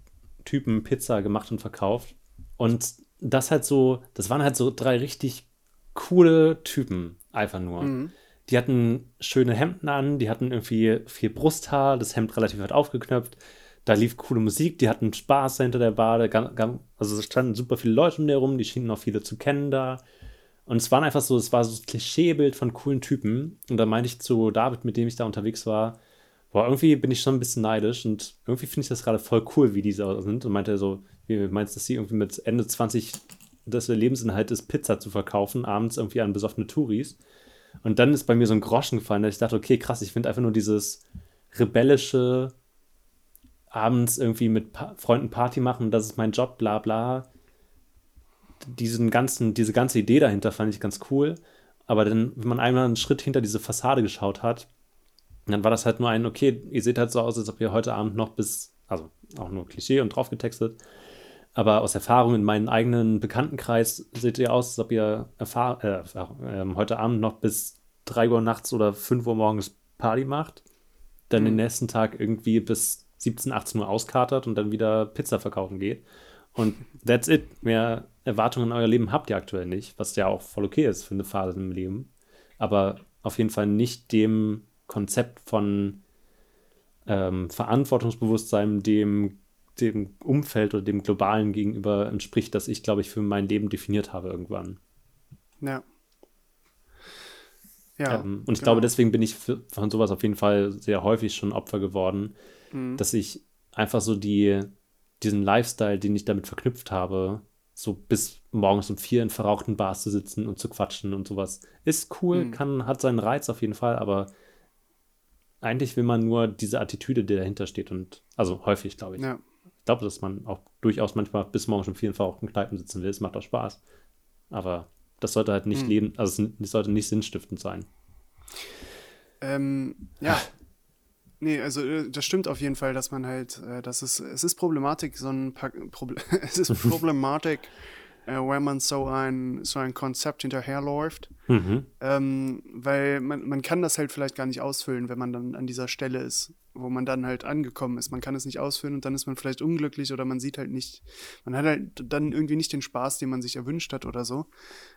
Typen Pizza gemacht und verkauft. Und das halt so, das waren halt so drei richtig coole Typen, einfach nur. Mhm. Die hatten schöne Hemden an, die hatten irgendwie viel Brusthaar, das Hemd relativ weit aufgeknöpft. Da lief coole Musik, die hatten Spaß hinter der Bar. Also es standen super viele Leute um die herum, die schienen auch viele zu kennen da. Und es waren einfach so, es war so das Klischeebild von coolen Typen. Und da meinte ich zu David, mit dem ich da unterwegs war, boah, irgendwie bin ich schon ein bisschen neidisch und irgendwie finde ich das gerade voll cool, wie die so sind. Und meinte so, wie meinst du, dass sie irgendwie mit Ende 20 das der Lebensinhalt ist, Pizza zu verkaufen, abends irgendwie an besoffene Touris. Und dann ist bei mir so ein Groschen gefallen, dass ich dachte, okay, krass, ich finde einfach nur dieses rebellische, abends irgendwie mit pa Freunden Party machen, das ist mein Job, bla bla. Diesen ganzen, diese ganze Idee dahinter fand ich ganz cool. Aber dann, wenn man einmal einen Schritt hinter diese Fassade geschaut hat, dann war das halt nur ein, okay, ihr seht halt so aus, als ob ihr heute Abend noch bis, also auch nur Klischee und draufgetextet, aber aus Erfahrung in meinem eigenen Bekanntenkreis seht ihr aus, als ob ihr erfahr äh, äh, heute Abend noch bis 3 Uhr nachts oder 5 Uhr morgens Party macht, dann mhm. den nächsten Tag irgendwie bis 17, 18 Uhr auskatert und dann wieder Pizza verkaufen geht. Und that's it. Mehr Erwartungen in euer Leben habt ihr aktuell nicht, was ja auch voll okay ist für eine Phase im Leben. Aber auf jeden Fall nicht dem Konzept von ähm, Verantwortungsbewusstsein, dem dem Umfeld oder dem Globalen gegenüber entspricht, das ich, glaube ich, für mein Leben definiert habe irgendwann. Ja. Ja. Ähm, und ich genau. glaube, deswegen bin ich für, von sowas auf jeden Fall sehr häufig schon Opfer geworden, mhm. dass ich einfach so die, diesen Lifestyle, den ich damit verknüpft habe, so bis morgens um vier in verrauchten Bars zu sitzen und zu quatschen und sowas, ist cool, mhm. kann, hat seinen Reiz auf jeden Fall, aber eigentlich will man nur diese Attitüde, die dahinter steht und also häufig, glaube ich. Ja glaube, dass man auch durchaus manchmal bis morgens um vier in verrauchten Kneipen sitzen will. Es macht auch Spaß. Aber das sollte halt nicht hm. leben, also es sollte nicht sinnstiftend sein. Ähm, ja. Nee, also äh, das stimmt auf jeden Fall, dass man halt, äh, das ist, es ist Problematik, so ein Proble [laughs] es ist [laughs] Problematik, äh, wenn man so ein, so ein Konzept hinterherläuft. Mhm. Ähm, weil man, man kann das halt vielleicht gar nicht ausfüllen, wenn man dann an dieser Stelle ist, wo man dann halt angekommen ist. Man kann es nicht ausfüllen und dann ist man vielleicht unglücklich oder man sieht halt nicht, man hat halt dann irgendwie nicht den Spaß, den man sich erwünscht hat oder so.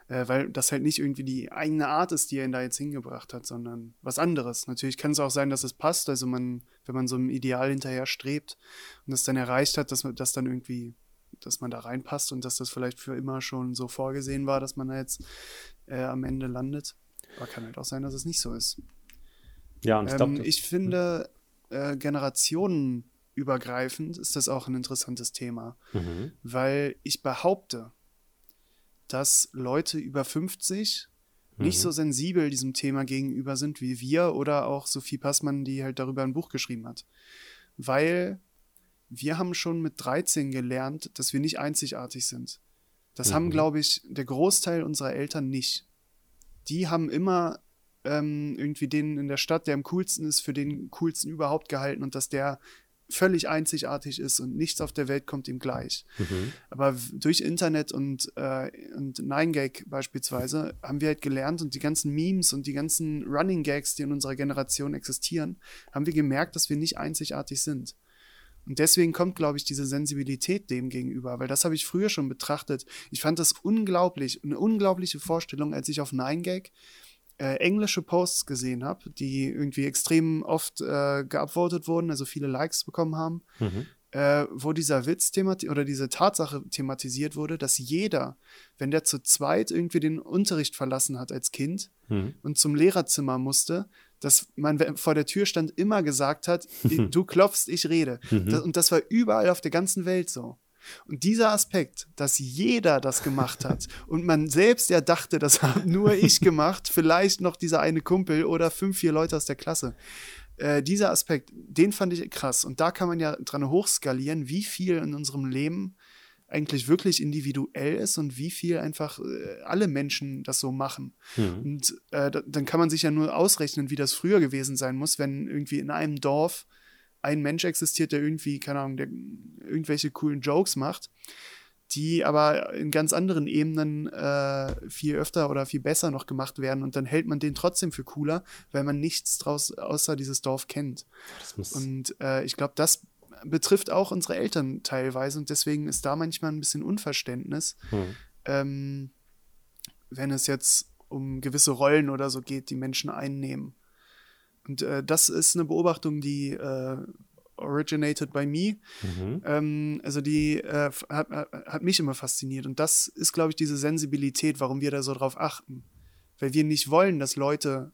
Äh, weil das halt nicht irgendwie die eigene Art ist, die er ihn da jetzt hingebracht hat, sondern was anderes. Natürlich kann es auch sein, dass es passt. Also man, wenn man so einem Ideal hinterher strebt und das dann erreicht hat, dass man das dann irgendwie dass man da reinpasst und dass das vielleicht für immer schon so vorgesehen war, dass man da jetzt äh, am Ende landet. Aber kann halt auch sein, dass es nicht so ist. Ja, und ich, glaub, ähm, ich finde, äh, generationenübergreifend ist das auch ein interessantes Thema, mhm. weil ich behaupte, dass Leute über 50 mhm. nicht so sensibel diesem Thema gegenüber sind wie wir oder auch Sophie Passmann, die halt darüber ein Buch geschrieben hat. Weil wir haben schon mit 13 gelernt, dass wir nicht einzigartig sind. Das mhm. haben, glaube ich, der Großteil unserer Eltern nicht. Die haben immer ähm, irgendwie den in der Stadt, der am coolsten ist, für den coolsten überhaupt gehalten und dass der völlig einzigartig ist und nichts auf der Welt kommt ihm gleich. Mhm. Aber durch Internet und, äh, und 9gag beispielsweise haben wir halt gelernt und die ganzen Memes und die ganzen Running Gags, die in unserer Generation existieren, haben wir gemerkt, dass wir nicht einzigartig sind. Und deswegen kommt, glaube ich, diese Sensibilität dem gegenüber, weil das habe ich früher schon betrachtet. Ich fand das unglaublich, eine unglaubliche Vorstellung, als ich auf 9gag äh, englische Posts gesehen habe, die irgendwie extrem oft äh, geupvotet wurden, also viele Likes bekommen haben, mhm. äh, wo dieser Witz oder diese Tatsache thematisiert wurde, dass jeder, wenn der zu zweit irgendwie den Unterricht verlassen hat als Kind mhm. und zum Lehrerzimmer musste, dass man vor der Tür stand, immer gesagt hat, [laughs] du klopfst, ich rede. Mhm. und das war überall auf der ganzen Welt so. Und dieser Aspekt, dass jeder das gemacht hat [laughs] und man selbst ja dachte, das habe [laughs] nur ich gemacht, vielleicht noch dieser eine Kumpel oder fünf, vier Leute aus der Klasse. Äh, dieser Aspekt, den fand ich krass. Und da kann man ja dran hochskalieren, wie viel in unserem Leben eigentlich wirklich individuell ist und wie viel einfach äh, alle Menschen das so machen. Mhm. Und äh, da, dann kann man sich ja nur ausrechnen, wie das früher gewesen sein muss, wenn irgendwie in einem Dorf ein Mensch existiert, der irgendwie, keine Ahnung, der irgendwelche coolen Jokes macht, die aber in ganz anderen Ebenen äh, viel öfter oder viel besser noch gemacht werden und dann hält man den trotzdem für cooler, weil man nichts draus außer dieses Dorf kennt. Und äh, ich glaube, das betrifft auch unsere Eltern teilweise und deswegen ist da manchmal ein bisschen Unverständnis, hm. ähm, wenn es jetzt um gewisse Rollen oder so geht, die Menschen einnehmen. Und äh, das ist eine Beobachtung, die äh, originated by me. Mhm. Ähm, also die äh, hat, hat mich immer fasziniert. Und das ist, glaube ich, diese Sensibilität, warum wir da so drauf achten. Weil wir nicht wollen, dass Leute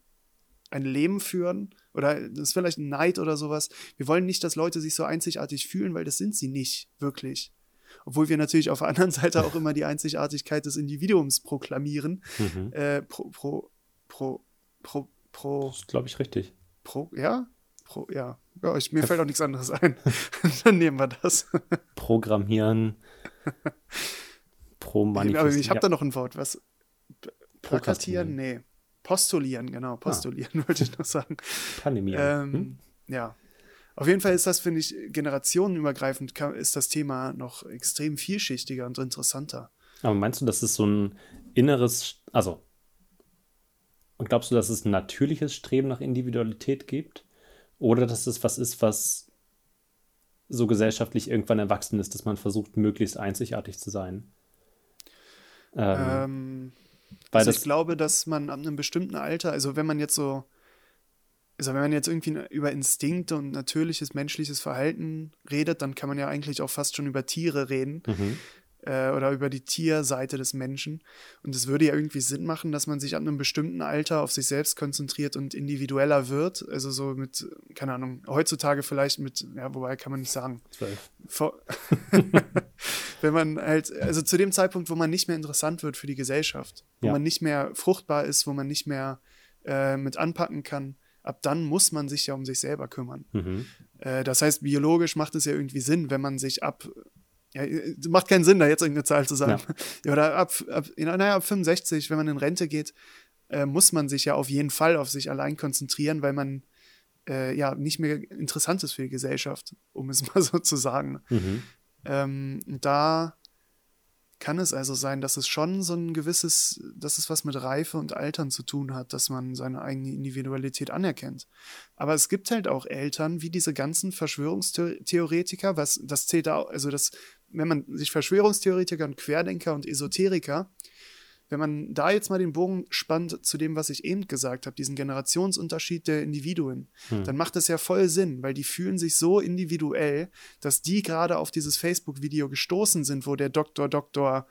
ein Leben führen oder das ist vielleicht ein Neid oder sowas. Wir wollen nicht, dass Leute sich so einzigartig fühlen, weil das sind sie nicht, wirklich. Obwohl wir natürlich auf der anderen Seite auch immer die Einzigartigkeit des Individuums proklamieren. Mhm. Äh, pro, pro, pro, pro, pro. Das ist, glaube ich, richtig. Pro, ja? Pro, ja. ja ich, mir fällt auch nichts anderes ein. [laughs] Dann nehmen wir das. Programmieren. [laughs] Pro Aber ich habe da noch ein Wort. Was? Plakatieren? Nee. Postulieren, genau. Postulieren ah. [laughs] wollte ich noch sagen. Panimieren. Ähm, hm? Ja. Auf jeden Fall ist das, finde ich, generationenübergreifend ist das Thema noch extrem vielschichtiger und interessanter. Aber meinst du, dass es so ein inneres, also und glaubst du, dass es ein natürliches Streben nach Individualität gibt? Oder dass es was ist, was so gesellschaftlich irgendwann erwachsen ist, dass man versucht, möglichst einzigartig zu sein? Ähm, ähm, also ich glaube, dass man ab einem bestimmten Alter, also wenn man jetzt so, also wenn man jetzt irgendwie über Instinkte und natürliches menschliches Verhalten redet, dann kann man ja eigentlich auch fast schon über Tiere reden. Mhm äh, oder über die Tierseite des Menschen. Und es würde ja irgendwie Sinn machen, dass man sich an einem bestimmten Alter auf sich selbst konzentriert und individueller wird. Also so mit, keine Ahnung, heutzutage vielleicht mit, ja, wobei kann man nicht sagen. Zwölf. [laughs] [laughs] Wenn man halt, also zu dem Zeitpunkt, wo man nicht mehr interessant wird für die Gesellschaft, wo ja. man nicht mehr fruchtbar ist, wo man nicht mehr äh, mit anpacken kann ab dann muss man sich ja um sich selber kümmern. Mhm. Äh, das heißt, biologisch macht es ja irgendwie Sinn, wenn man sich ab ja, macht keinen Sinn, da jetzt irgendeine Zahl zu sagen. Ja. [laughs] ja oder ab, ab, naja, ab 65, wenn man in Rente geht, äh, muss man sich ja auf jeden Fall auf sich allein konzentrieren, weil man äh, ja nicht mehr interessant ist für die Gesellschaft, um es [laughs] mal so zu sagen. Mhm. Ähm, da kann es also sein, dass es schon so ein gewisses, dass es was mit Reife und Altern zu tun hat, dass man seine eigene Individualität anerkennt. Aber es gibt halt auch Eltern, wie diese ganzen Verschwörungstheoretiker, was das zählt auch, also das wenn man sich Verschwörungstheoretiker und Querdenker und Esoteriker, wenn man da jetzt mal den Bogen spannt zu dem, was ich eben gesagt habe, diesen Generationsunterschied der Individuen, hm. dann macht das ja voll Sinn, weil die fühlen sich so individuell, dass die gerade auf dieses Facebook-Video gestoßen sind, wo der Doktor, Doktor,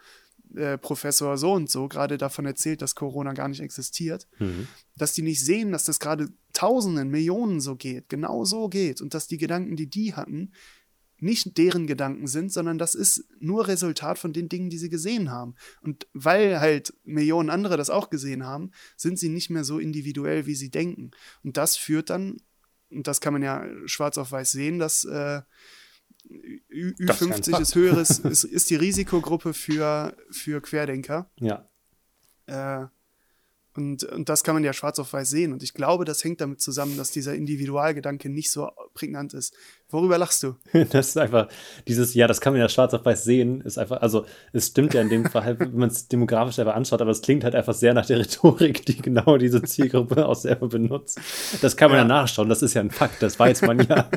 äh, Professor so und so gerade davon erzählt, dass Corona gar nicht existiert, mhm. dass die nicht sehen, dass das gerade Tausenden, Millionen so geht, genau so geht und dass die Gedanken, die die hatten, nicht deren Gedanken sind, sondern das ist nur Resultat von den Dingen, die sie gesehen haben. Und weil halt Millionen andere das auch gesehen haben, sind sie nicht mehr so individuell, wie sie denken. Und das führt dann, und das kann man ja schwarz auf weiß sehen, dass äh, Ü50 ist höheres, [laughs] ist, ist die Risikogruppe für, für Querdenker. Ja. Äh, und, und das kann man ja schwarz auf weiß sehen. Und ich glaube, das hängt damit zusammen, dass dieser Individualgedanke nicht so prägnant ist. Worüber lachst du? [laughs] Das ist einfach dieses, ja, das kann man ja schwarz auf weiß sehen, ist einfach, also es stimmt ja in dem Fall, [laughs] wenn man es demografisch einfach anschaut, aber es klingt halt einfach sehr nach der Rhetorik, die genau diese Zielgruppe [laughs] auch selber benutzt. Das kann man ja, ja nachschauen, das ist ja ein Fakt, das weiß man ja.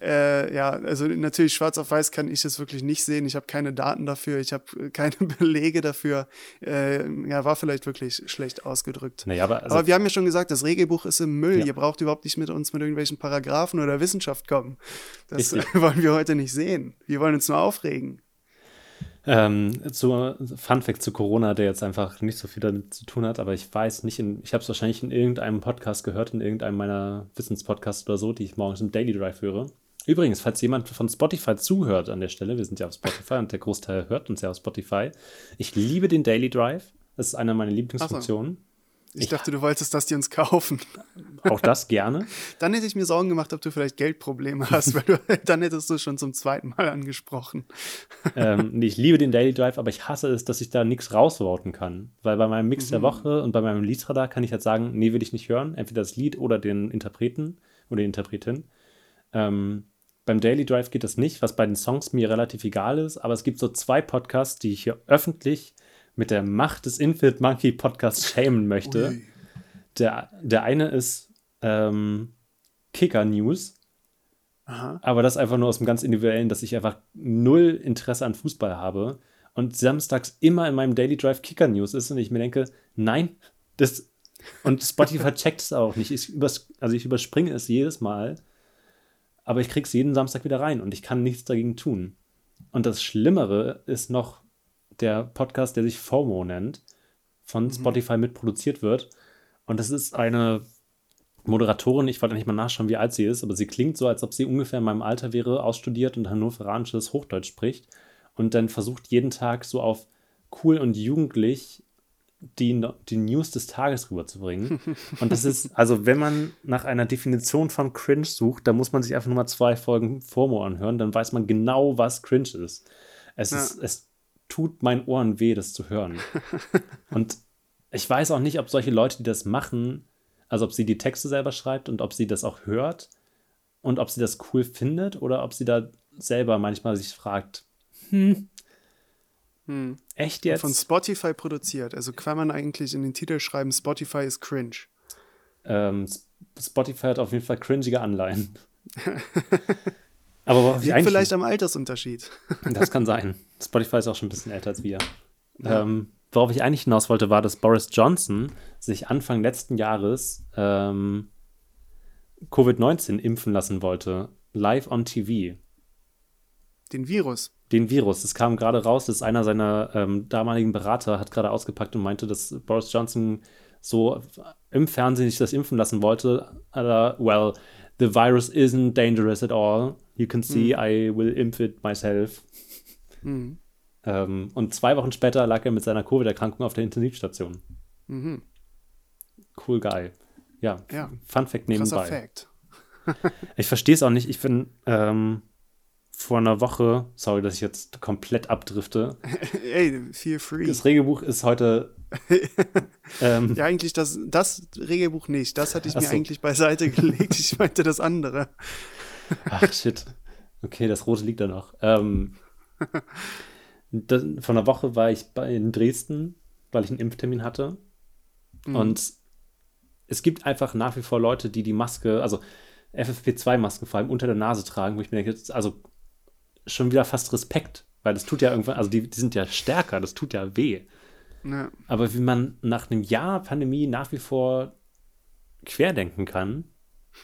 Äh, ja, also natürlich schwarz auf weiß kann ich es wirklich nicht sehen. Ich habe keine Daten dafür, ich habe äh, keine [laughs] Belege dafür. Äh, ja, war vielleicht wirklich schlecht ausgedrückt. Naja, aber, also, aber wir haben ja schon gesagt, das Regelbuch ist im Müll. Ja. Ihr braucht überhaupt nicht mit uns mit irgendwelchen Paragraphen oder Wissenschaft kommen. Das [laughs] wollen wir heute nicht sehen. Wir wollen uns nur aufregen. Ähm, zu Fun Fact zu Corona, der jetzt einfach nicht so viel damit zu tun hat, aber ich weiß nicht, in, ich habe es wahrscheinlich in irgendeinem Podcast gehört, in irgendeinem meiner Wissenspodcasts oder so, die ich morgens im Daily Drive höre. Übrigens, falls jemand von Spotify zuhört an der Stelle, wir sind ja auf Spotify und der Großteil hört uns ja auf Spotify. Ich liebe den Daily Drive. Das ist eine meiner Lieblingsfunktionen. Ich, ich dachte, du wolltest, dass die uns kaufen. [laughs] Auch das gerne. dann hätte ich mir Sorgen gemacht, ob du vielleicht Geldprobleme hast, weil du, [laughs] dann hättest du es schon zum zweiten Mal angesprochen. ähm, ich liebe den Daily Drive, aber ich hasse es, dass ich da nichts rausvoten kann. Weil bei meinem Mix mhm. der Woche und bei meinem Liedradar kann ich halt sagen, nee, will ich nicht hören. Entweder das Lied oder den Interpreten oder die Interpretin. Ähm, beim Daily Drive geht das nicht, was bei den Songs mir relativ egal ist, aber es gibt so zwei Podcasts, die ich hier öffentlich mit der Macht des Infinite Monkey Podcasts schämen möchte. Der, der eine ist ähm, Kicker News. Aha. Aber das einfach nur aus dem ganz individuellen, dass ich einfach null Interesse an Fußball habe und samstags immer in meinem Daily Drive Kicker News ist und ich mir denke, nein, das und Spotify [laughs] checkt es auch nicht. Ich übers, also ich überspringe es jedes Mal, aber ich kriege es jeden Samstag wieder rein und ich kann nichts dagegen tun. Und das Schlimmere ist noch der Podcast, der sich FOMO nennt, von Mhm. Spotify mitproduziert wird. Und das ist eine Moderatorin, ich wollte nicht mal nachschauen, wie alt sie ist, aber sie klingt so, als ob sie ungefähr in memeinem Alter wäre, ausstudiert und hannoveranisches Hochdeutsch spricht und dann versucht jeden Tag so auf cool und jugendlich die, die News des Tages rüberzubringen. [laughs] Und das ist, also wenn man nach einer Definition von Cringe sucht, dann muss man sich einfach nur mal zwei Folgen FOMO anhören, dann weiß man genau, was Cringe ist. Es, Ja. ist, es tut meinen Ohren weh, das zu hören. [laughs] Und ich weiß auch nicht, ob solche Leute, die das machen, also ob sie die Texte selber schreibt und ob sie das auch hört und ob sie das cool findet oder ob sie da selber manchmal sich fragt, hm, echt jetzt? Von Spotify produziert. Also kann man eigentlich in den Titel schreiben, Spotify ist cringe. Ähm, Spotify hat auf jeden Fall cringige Anleihen. [laughs] Aber Liegt vielleicht am Altersunterschied. [laughs] das kann sein. Spotify ist auch schon ein bisschen älter als wir. Ähm, worauf ich eigentlich hinaus wollte, war, dass Boris Johnson sich Anfang letzten Jahres ähm, Covid-19 impfen lassen wollte. Live on TV. Den Virus. den Virus. Es kam gerade raus, dass einer seiner ähm, damaligen Berater hat gerade ausgepackt und meinte, dass Boris Johnson so im Fernsehen sich das impfen lassen wollte. Uh, well, the virus isn't dangerous at all. You can see I will impf it myself. Mhm. Ähm, und zwei Wochen später lag er mit seiner Covid-Erkrankung auf der Intensivstation. Mhm. Cool guy. Ja, Ja. Fun Fact Krasser nebenbei. Fact. Ich verstehe es auch nicht. Ich bin ähm, vor einer Woche, sorry, dass ich jetzt komplett abdrifte. [laughs] Ey, feel free. Das Regelbuch ist heute [laughs] ähm, Ja, eigentlich das, das Regelbuch nicht. Das hatte ich mir so. eigentlich beiseite [laughs] gelegt. Ich meinte das andere. Ach, shit. Okay, das rote liegt da noch. Ähm, das, vor einer Woche war ich bei, in Dresden, weil ich einen Impftermin hatte. Und es gibt einfach nach wie vor Leute, die die Maske, also FFP2-Masken vor allem unter der Nase tragen, wo ich mir denke, also schon wieder fast Respekt, weil das tut ja irgendwann, also die, die sind ja stärker, das tut ja weh. Ja. Aber wie man nach einem Jahr Pandemie nach wie vor querdenken kann.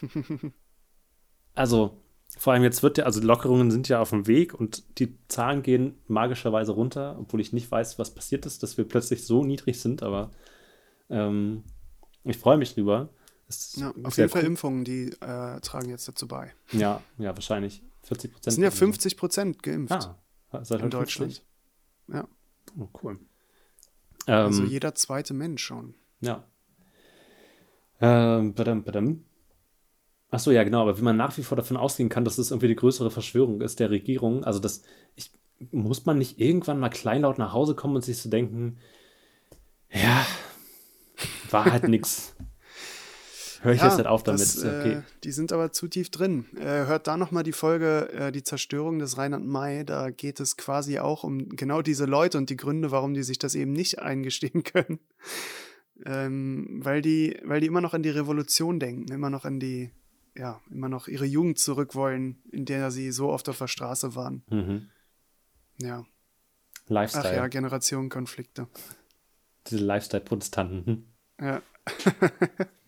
[laughs] also, vor allem jetzt wird ja, also Lockerungen sind ja auf dem Weg und die Zahlen gehen magischerweise runter, obwohl ich nicht weiß, was passiert ist, dass wir plötzlich so niedrig sind, aber ähm, ich freue mich drüber. Ja, auf jeden Fall cool. Impfungen, die äh, tragen jetzt dazu bei. Ja, ja, wahrscheinlich. 40 Prozent. Sind ja 50 Prozent geimpft Ah, seit in heute Deutschland. 50? Ja. Oh, cool. Also Ähm, jeder zweite Mensch schon. Ja. Ähm, badam, badam. Ach so, ja, genau, aber wie man nach wie vor davon ausgehen kann, dass das irgendwie die größere Verschwörung ist der Regierung, also das, ich, muss man nicht irgendwann mal kleinlaut nach Hause kommen und sich so denken, ja, war halt [laughs] nix. Hör ich jetzt nicht auf damit. das, ja okay. äh, die sind aber zu tief drin. Äh, hört da nochmal die Folge äh, Die Zerstörung des Rheinland May. Da geht es quasi auch um genau diese Leute und die Gründe, warum die sich das eben nicht [laughs] eingestehen können. Ähm, weil, die, weil die immer noch an die Revolution denken, immer noch an die, ja, immer noch ihre Jugend zurück wollen, in der sie so oft auf der Straße waren. Mhm. Ja. Ach Lifestyle. ja, Generationenkonflikte. Diese Lifestyle-Protestanten. Ja. [laughs]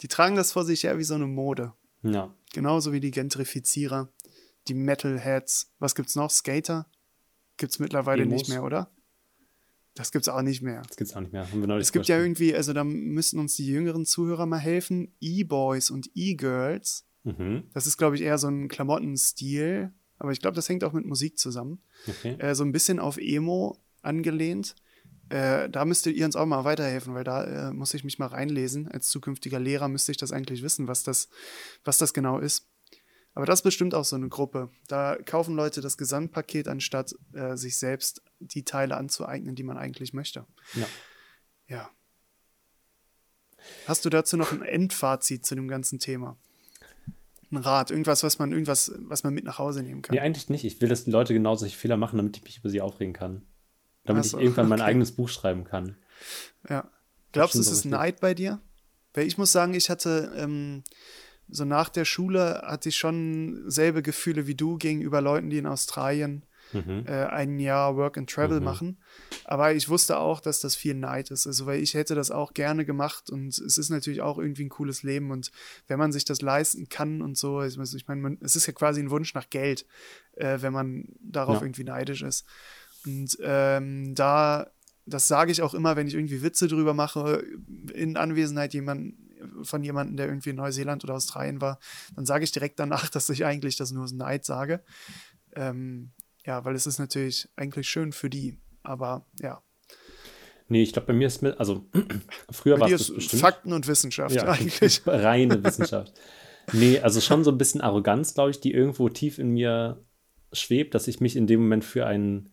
die tragen das vor sich her wie so eine Mode. Ja. Genauso wie die Gentrifizierer, die Metalheads. Was gibt's noch? Skater? Gibt's mittlerweile Emos. nicht mehr, oder? Das gibt's auch nicht mehr. Das gibt's auch nicht mehr. Haben wir neulich Es gibt ja irgendwie, also da müssen uns die jüngeren Zuhörer mal helfen. E-Boys und E-Girls. Mhm. Das ist, glaube ich, eher so ein Klamottenstil. Aber ich glaube, das hängt auch mit Musik zusammen. Okay. Äh, so ein bisschen auf Emo angelehnt. Äh, da müsstet ihr uns auch mal weiterhelfen, weil da äh, muss ich mich mal reinlesen. Als zukünftiger Lehrer müsste ich das eigentlich wissen, was das, was das genau ist. Aber das ist bestimmt auch so eine Gruppe. Da kaufen Leute das Gesamtpaket, anstatt äh, sich selbst die Teile anzueignen, die man eigentlich möchte. Ja. Ja. Hast du dazu noch ein Endfazit zu dem ganzen Thema? ein Rat, irgendwas, was man, irgendwas, was man mit nach Hause nehmen kann. Nee, eigentlich nicht. Ich will, dass die Leute genau solche Fehler machen, damit ich mich über sie aufregen kann. Damit so, ich irgendwann okay. mein eigenes Buch schreiben kann. Ja. Glaubst du, es ist Neid bei dir? Weil ich muss sagen, ich hatte ähm, so nach der Schule hatte ich schon selbe Gefühle wie du gegenüber Leuten, die in Australien mhm. äh, ein Jahr Work and Travel mhm. machen. Aber ich wusste auch, dass das viel Neid ist. Also, weil ich hätte das auch gerne gemacht und es ist natürlich auch irgendwie ein cooles Leben. Und wenn man sich das leisten kann und so, ich, ich meine, es ist ja quasi ein Wunsch nach Geld, äh, wenn man darauf ja. irgendwie neidisch ist. Und ähm, da, das sage ich auch immer, wenn ich irgendwie Witze drüber mache, in Anwesenheit jemand, von jemandem, der irgendwie in Neuseeland oder Australien war, dann sage ich direkt danach, [laughs] dass ich eigentlich das nur Neid sage. Ähm, ja, weil es ist natürlich eigentlich schön für die, aber ja. Nee, ich glaube, bei mir ist mit, also [clears throat] früher war es bestimmt. Fakten und Wissenschaft ja, eigentlich. [laughs] Reine Wissenschaft. Nee, also schon so ein bisschen Arroganz, glaube ich, die irgendwo tief in mir schwebt, dass ich mich in dem Moment für einen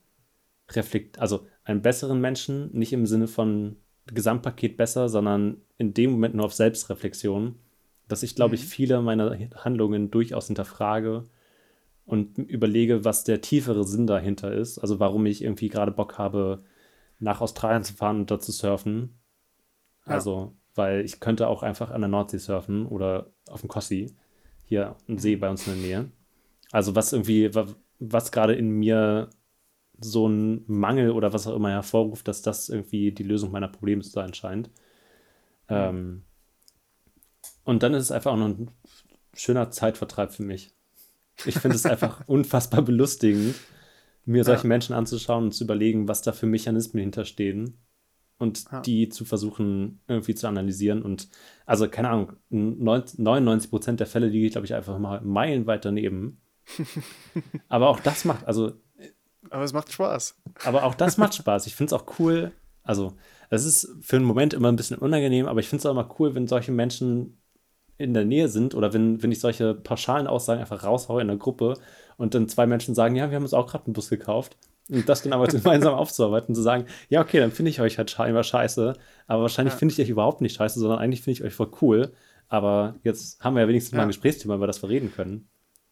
Reflekt, also einen besseren Menschen, nicht im Sinne von Gesamtpaket besser, sondern in dem Moment nur auf Selbstreflexion, dass ich, glaube mhm. ich, viele meiner Handlungen durchaus hinterfrage und überlege, was der tiefere Sinn dahinter ist. Also warum ich irgendwie gerade Bock habe, nach Australien zu fahren und dort zu surfen. Ja. Also, weil ich könnte auch einfach an der Nordsee surfen oder auf dem Kossi, hier ein See bei uns in der Nähe. Also was irgendwie, was gerade in mir so ein Mangel oder was auch immer hervorruft, dass das irgendwie die Lösung meiner Probleme zu sein scheint. Ähm, und dann ist es einfach auch noch ein schöner Zeitvertreib für mich. Ich finde es einfach [laughs] unfassbar belustigend, mir solche ja. Menschen anzuschauen und zu überlegen, was da für Mechanismen hinterstehen und ja. die zu versuchen irgendwie zu analysieren. Und also, keine Ahnung, 99 Prozent der Fälle liege ich, glaube ich, einfach mal meilenweit daneben. [laughs] aber auch das macht, also. Aber es macht Spaß. Aber auch das macht Spaß. Ich finde es auch cool. Also, es ist für einen Moment immer ein bisschen unangenehm, aber ich finde es auch immer cool, wenn solche Menschen in der Nähe sind oder wenn, wenn ich solche pauschalen Aussagen einfach raushaue in der Gruppe und dann zwei Menschen sagen, ja, wir haben uns auch gerade einen Bus gekauft und das dann aber [laughs] gemeinsam aufzuarbeiten und zu sagen, ja, okay, dann finde ich euch halt scheinbar scheiße, aber wahrscheinlich ja. finde ich euch überhaupt nicht scheiße, sondern eigentlich finde ich euch voll cool. Aber jetzt haben wir ja wenigstens ja. mal ein Gesprächsthema, über das wir reden können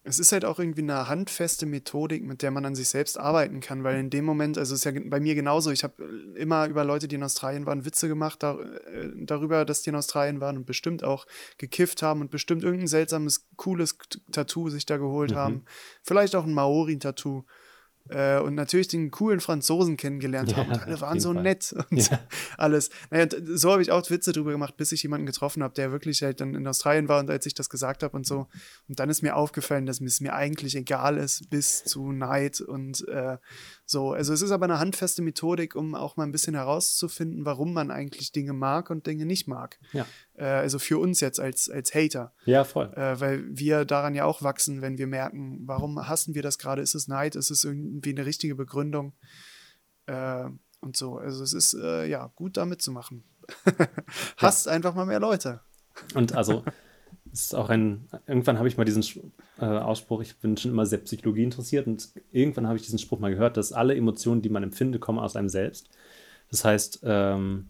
es ist halt auch irgendwie eine handfeste Methodik, mit der man an sich selbst arbeiten kann, weil in dem Moment, also es ist ja bei mir genauso, ich habe immer über Leute, die in Australien waren, Witze gemacht da, äh, darüber, dass die in Australien waren und bestimmt auch gekifft haben und bestimmt irgendein seltsames, cooles Tattoo sich da geholt mhm. haben. Vielleicht auch ein Maori-Tattoo. Äh, und natürlich den coolen Franzosen kennengelernt ja, haben. Und alle waren so Fall. nett und ja. [laughs] alles. Naja, so habe ich auch Witze drüber gemacht, bis ich jemanden getroffen habe, der wirklich halt dann in Australien war und als ich das gesagt habe und so. Und dann ist mir aufgefallen, dass es mir eigentlich egal ist, bis zu Neid und äh, so. Also es ist aber eine handfeste Methodik, um auch mal ein bisschen herauszufinden, warum man eigentlich Dinge mag und Dinge nicht mag. Ja. Äh, also für uns jetzt als, als Hater. Ja, voll. Äh, weil wir daran ja auch wachsen, wenn wir merken, warum hassen wir das gerade? Ist es Neid? Ist es irgendwie eine richtige Begründung? Äh, und so. Also es ist äh, ja gut, da mitzumachen. [laughs] Hasst ja. einfach mal mehr Leute. Und also ist auch ein, irgendwann habe ich mal diesen äh, Ausspruch, ich bin schon immer sehr Psychologie interessiert und irgendwann habe ich diesen Spruch mal gehört, dass alle Emotionen, die man empfindet, kommen aus einem selbst. Das heißt, ähm,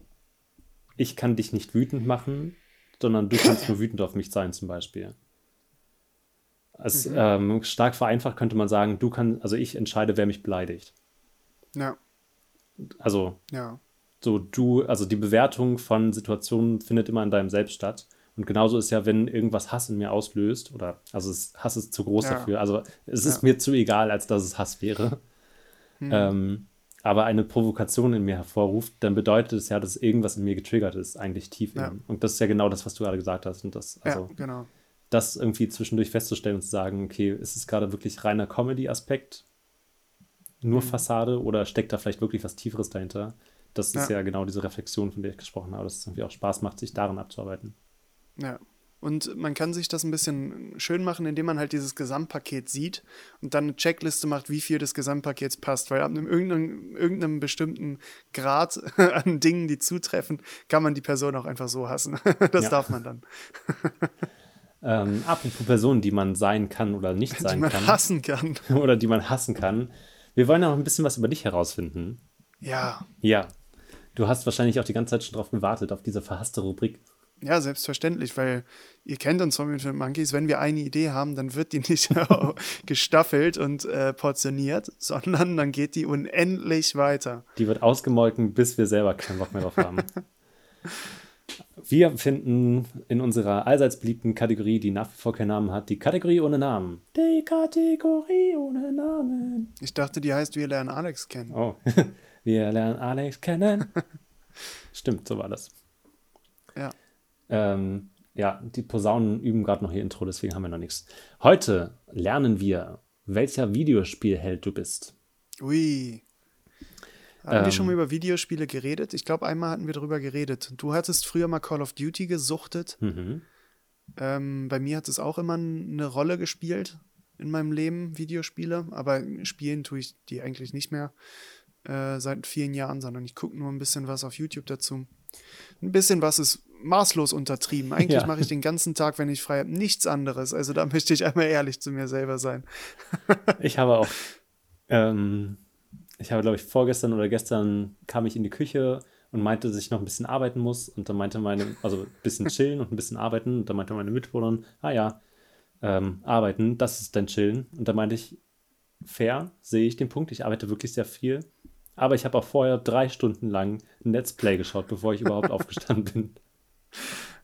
ich kann dich nicht wütend machen, sondern du kannst nur wütend auf mich sein, zum Beispiel. Als, mhm. ähm, stark vereinfacht könnte man sagen, du kannst, also ich entscheide, wer mich beleidigt. Ja. Also, ja. so du, also die Bewertung von Situationen findet immer in deinem Selbst statt. Und genauso ist ja, wenn irgendwas Hass in mir auslöst, oder, also Hass ist zu groß ja. dafür, also es ist ja. mir zu egal, als dass es Hass wäre. Mhm. Ähm, aber eine Provokation in mir hervorruft, dann bedeutet es ja, dass irgendwas in mir getriggert ist, eigentlich tief ja. Und das ist ja genau das, was du gerade gesagt hast. Und das, also, ja, genau. das irgendwie zwischendurch festzustellen und zu sagen, okay, ist es gerade wirklich reiner Comedy-Aspekt, nur mhm. Fassade oder steckt da vielleicht wirklich was Tieferes dahinter? Das ist ja. ja genau diese Reflexion, von der ich gesprochen habe, dass es irgendwie auch Spaß macht, sich daran abzuarbeiten. Ja, und man kann sich das ein bisschen schön machen, indem man halt dieses Gesamtpaket sieht und dann eine Checkliste macht, wie viel des Gesamtpakets passt. Weil ab einem, irgendeinem, irgendeinem bestimmten Grad [laughs] an Dingen, die zutreffen, kann man die Person auch einfach so hassen. [laughs] das ja. darf man dann. [laughs] ähm, apropos Personen, die man sein kann oder nicht sein kann. Die man kann. hassen kann. oder die man hassen kann. Wir wollen ja noch ein bisschen was über dich herausfinden. Ja. Ja. Du hast wahrscheinlich auch die ganze Zeit schon drauf gewartet, auf diese verhasste Rubrik. Ja, selbstverständlich, weil ihr kennt uns von den Monkeys, wenn wir eine Idee haben, dann wird die [laughs] nicht gestaffelt und äh, portioniert, sondern dann geht die unendlich weiter. Die wird ausgemolken, bis wir selber keinen Bock mehr drauf haben. [laughs] wir finden in unserer allseits beliebten Kategorie, die nach wie vor keinen Namen hat, die Kategorie ohne Namen. Die Kategorie ohne Namen. Ich dachte, die heißt Wir lernen Alex kennen. Oh, [laughs] wir lernen Alex kennen. Stimmt, so war das. Ja. Ähm, ja, die Posaunen üben gerade noch ihr Intro, deswegen haben wir noch nichts. Heute lernen wir, welcher Videospielheld du bist. Ui. Haben Ähm. wir schon mal über Videospiele geredet? Ich glaube, einmal hatten wir darüber geredet. Du hattest früher mal Call of Duty gesuchtet. Mhm. Ähm, bei mir hat es auch immer eine Rolle gespielt in meinem Leben, Videospiele. Aber spielen tue ich die eigentlich nicht mehr äh, seit vielen Jahren, sondern ich gucke nur ein bisschen was auf YouTube dazu. Ein bisschen was ist maßlos untertrieben. [laughs] Eigentlich Ja. mache ich den ganzen Tag, wenn ich frei habe, nichts anderes. Also da [laughs] möchte ich einmal ehrlich zu mir selber sein. [laughs] Ich habe auch, ähm, ich habe, glaube ich, vorgestern oder gestern kam ich in die Küche und meinte, dass ich noch ein bisschen arbeiten muss. Und dann meinte meine, also ein bisschen chillen und ein bisschen arbeiten. Und dann meinte meine Mitbewohnerin, ah ja, ähm, arbeiten, das ist dein Chillen. Und dann meinte ich, fair, sehe ich den Punkt. Ich arbeite wirklich sehr viel. Aber ich habe auch vorher drei Stunden lang ein Let's Play geschaut, bevor ich überhaupt aufgestanden bin.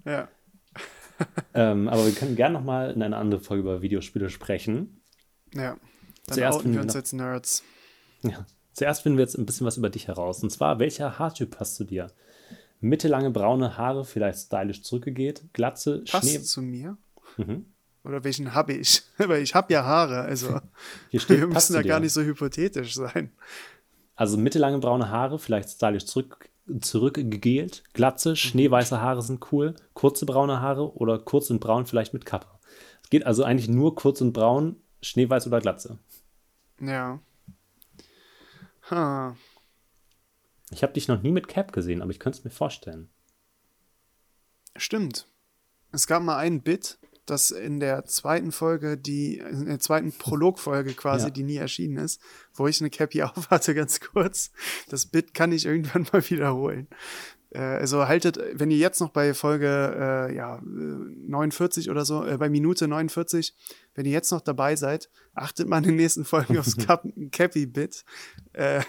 Ja. Ähm, aber wir können gerne nochmal in einer anderen Folge über Videospiele sprechen. Ja. Dann Zuerst wir uns jetzt Nerds. Ja. Zuerst finden wir jetzt ein bisschen was über dich heraus. Und zwar, welcher Haartyp hast du dir? Mittellange braune Haare, vielleicht stylisch zurückgegeht, Glatze, Passt Schnee. zu mir? Mhm. Oder welchen habe ich? [laughs] Weil ich habe ja Haare, also [laughs] Hier steht, wir passt müssen zu ja dir. gar nicht so hypothetisch sein. Also mittellange braune Haare, vielleicht stylisch zurück, zurückgegelt, Glatze, schneeweiße Haare sind cool, kurze braune Haare oder kurz und braun vielleicht mit Kappe. Es geht also eigentlich nur kurz und braun, schneeweiß oder Glatze. Ja. Ha. Ich habe dich noch nie mit Cap gesehen, aber ich könnte es mir vorstellen. Stimmt. Es gab mal ein Bit, das in der zweiten Folge, die, in der zweiten Prologfolge quasi, Ja. die nie erschienen ist, wo ich eine Cappy [laughs] auf hatte, ganz kurz. Das Bit kann ich irgendwann [laughs] mal wiederholen. Äh, also haltet, wenn ihr jetzt noch bei Folge äh, ja, äh, 49 oder so, äh, bei Minute 49, wenn ihr jetzt noch dabei seid, achtet mal in den nächsten Folgen aufs [laughs] Cap Cappy-Bit. Äh,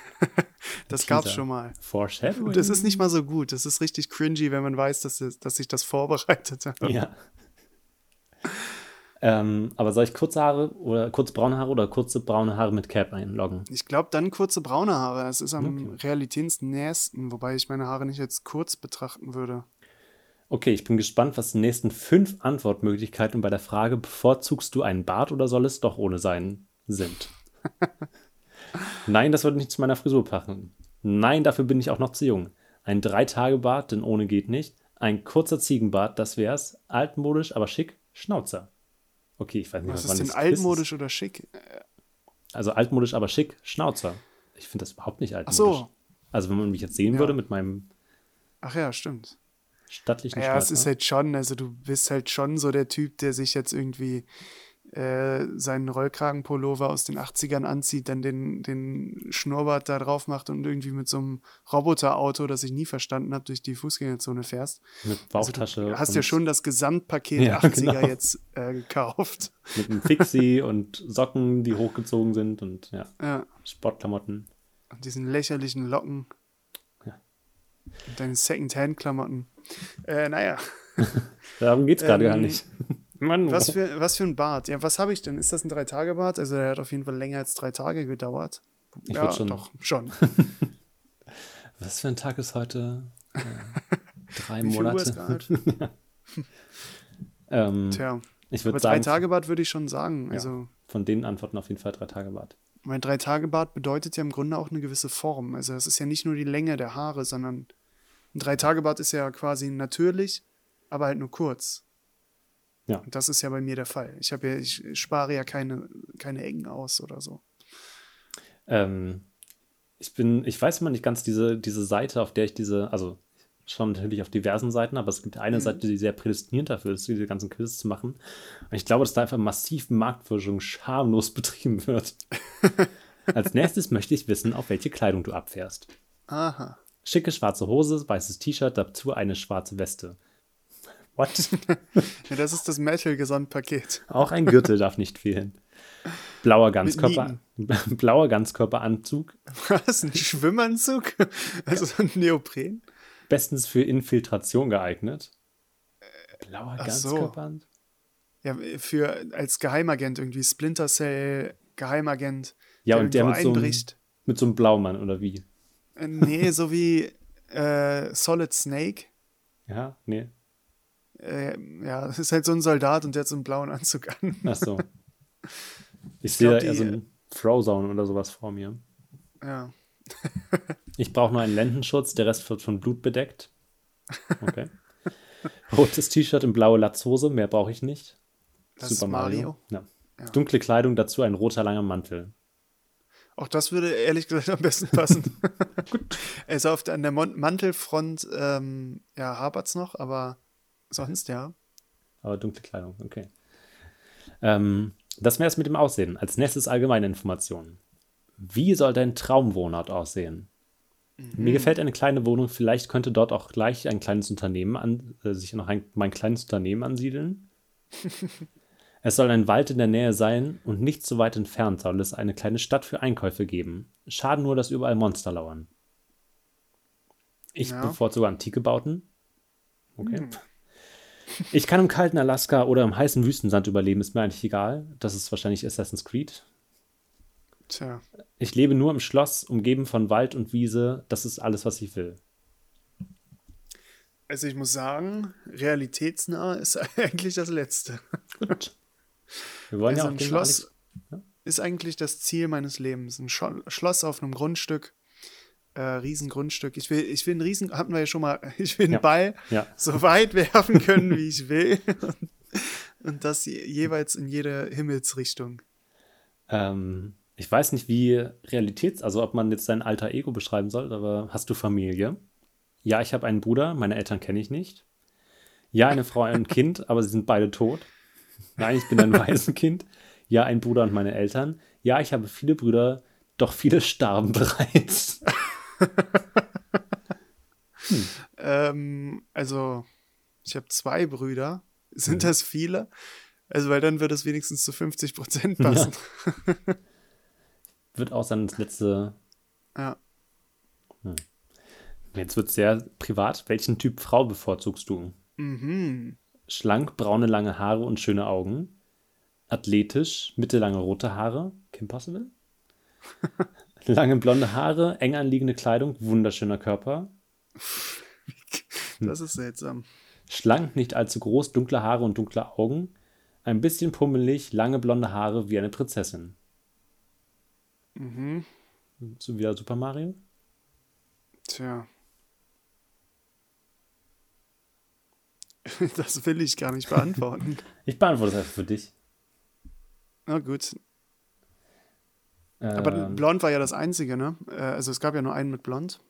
das gab's Teaser. schon mal. Foreshadowing. Und das ist nicht mal so gut. Das ist richtig cringy, wenn man weiß, dass, es- dass ich das vorbereitet habe. Ja. Ähm, aber soll ich kurze Haare oder kurz braune Haare oder kurze braune Haare mit Cap einloggen? Ich glaube, dann kurze braune Haare. Das ist am Okay. realitätsnächsten, wobei ich meine Haare nicht als kurz betrachten würde. Okay, ich bin gespannt, was die nächsten fünf Antwortmöglichkeiten bei der Frage, bevorzugst du einen Bart oder soll es doch ohne sein, sind. [laughs] Nein, das wird nicht zu meiner Frisur passen. Nein, dafür bin ich auch noch zu jung. Ein Drei-Tage-Bart, denn ohne geht nicht. Ein kurzer Ziegenbart, das wär's. Altmodisch, aber schick. Schnauzer. Okay, ich weiß nicht, Was wann ist denn altmodisch oder schick? Also altmodisch, aber schick. Schnauzer. Ich finde das überhaupt nicht Ach altmodisch. so. Also wenn man mich jetzt sehen Ja. würde mit meinem Ach ja, stimmt. stattlichen Ja, es Schnauzer. ist halt schon, also du bist halt schon so der Typ, der sich jetzt irgendwie äh, seinen Rollkragenpullover aus den 80ern anzieht, dann den, den Schnurrbart da drauf macht und irgendwie mit so einem Roboterauto, das ich nie verstanden habe, durch die Fußgängerzone fährst. mit Bauchtasche. Du hast ja schon das Gesamtpaket Ja, 80er genau. jetzt äh, gekauft. Mit einem Fixie [laughs] und Socken, die hochgezogen sind und ja, Ja. Sportklamotten. Und diesen lächerlichen Locken. Ja. Und deine Second-Hand-Klamotten. Äh, naja, [laughs] Darum geht es gerade Ähm, gar nicht. Mann, was für, was für ein Bart? Ja, was habe ich denn? Ist das ein Drei-Tage-Bart? Also, der hat auf jeden Fall länger als drei Tage gedauert. Ich ja, schon- doch, schon. [laughs] was für ein Tag ist heute? Äh, [laughs] drei Monate. [laughs] ähm, Tja, ich aber würde sagen, Drei-Tage-Bart würde ich schon sagen. Ja. Also, von den Antworten auf jeden Fall drei Tage Bart. mein Drei-Tage-Bart bedeutet ja im Grunde auch eine gewisse Form. Also, es ist ja nicht nur die Länge der Haare, sondern ein Drei-Tage-Bart ist ja quasi natürlich, aber halt nur kurz. Ja. Das ist ja bei mir der Fall. Ich habe ja, ich spare ja keine, keine Ecken aus oder so. Ähm, ich bin, ich weiß immer nicht ganz diese, diese Seite, auf der ich diese, also schon natürlich auf diversen Seiten, aber es gibt eine Mhm. Seite, die sehr prädestiniert dafür ist, diese ganzen Quizzes zu machen. Und ich glaube, dass da einfach massiv Marktforschung schamlos [laughs] betrieben wird. [laughs] Als nächstes möchte ich wissen, auf welche Kleidung du abfährst. Aha. Schicke schwarze Hose, weißes T-Shirt, dazu eine schwarze Weste. What? [laughs] ja, das ist das Metal-Gesamtpaket. Auch ein Gürtel darf nicht fehlen. Blauer Ganzkörper, [laughs] blauer Ganzkörperanzug. Was? Ein Schwimmanzug? Also ein Neopren? Bestens für Infiltration geeignet. Blauer Ganzkörperanzug? So. Ja, für als Geheimagent irgendwie Splinter Cell, Geheimagent. Ja, der und der mit so, einem, mit so einem Blaumann oder wie? Äh, nee, so wie äh, Solid Snake. Ja, nee. Äh, ja, das ist halt so ein Soldat und der hat so einen blauen Anzug an. Ach so. Ich, [laughs] ich sehe da eher so ein Frozone oder sowas vor mir. Ja. [laughs] ich brauche nur einen Lendenschutz, der Rest wird von Blut bedeckt. Okay. [laughs] Rotes T-Shirt und blaue Latzhose, mehr brauche ich nicht. Das Super Mario. Mario. Ja. Ja. Dunkle Kleidung, dazu ein roter langer Mantel. Auch das würde ehrlich gesagt am besten passen. Gut. Also auf der, an der Mantelfront, ähm, ja, hapert es noch, aber sonst ja. Aber dunkle Kleidung, okay. Ähm, das wäre es mit dem Aussehen. Als nächstes allgemeine Informationen. Wie soll dein Traumwohnort aussehen? Mhm. Mir gefällt eine kleine Wohnung. Vielleicht könnte dort auch gleich ein kleines Unternehmen an, äh, sich noch ein, mein kleines Unternehmen ansiedeln. [laughs] es soll ein Wald in der Nähe sein und nicht so weit entfernt soll es eine kleine Stadt für Einkäufe geben. Schaden nur, dass überall Monster lauern. Ich ja. bevorzuge antike Bauten. Okay. Mhm. Ich kann im kalten Alaska oder im heißen Wüstensand überleben, ist mir eigentlich egal. Das ist wahrscheinlich Assassin's Creed. Tja. Ich lebe nur im Schloss, umgeben von Wald und Wiese. Das ist alles, was ich will. Also ich muss sagen, realitätsnah ist [laughs] eigentlich das Letzte. Gut. Wir wollen also ja auch ein Schloss ja? ist eigentlich das Ziel meines Lebens. Ein Schloss auf einem Grundstück, äh, Riesengrundstück. Ich will, ich will einen Riesen, hatten wir ja schon mal, [laughs] ich will einen ja. Ball ja. so weit [laughs] werfen können, wie ich will. Und, [laughs] und das jeweils in jede Himmelsrichtung. Ähm, ich weiß nicht, wie Realitäts-, also ob man jetzt sein alter Ego beschreiben soll, aber hast du Familie? Ja, ich habe einen Bruder, meine Eltern kenne ich nicht. Ja, eine Frau, ein Kind, aber sie sind beide tot. Nein, ich bin ein Waisenkind. Ja, ein Bruder und meine Eltern. Ja, ich habe viele Brüder, doch viele starben bereits. Hm. [laughs] ähm, also, ich habe zwei Brüder. Sind mhm. das viele? Also, weil dann wird es wenigstens zu 50 Prozent passen. Ja. [laughs] wird auch sein das letzte. Ja. Hm. Jetzt wird es sehr privat. Welchen Typ Frau bevorzugst du? Mhm. Schlank, braune, lange Haare und schöne Augen. Athletisch, mittellange rote Haare. Kim Possible? [laughs] Lange blonde Haare, eng anliegende Kleidung, wunderschöner Körper. Das ist seltsam. Schlank, nicht allzu groß, dunkle Haare und dunkle Augen. Ein bisschen pummelig, lange blonde Haare wie eine Prinzessin. Mhm. So wie Super Mario? Tja. [laughs] Das will ich gar nicht beantworten. ich beantworte es einfach für dich. Na gut. Aber ähm. blond war ja das einzige, ne? Äh, also es gab ja nur einen mit blond.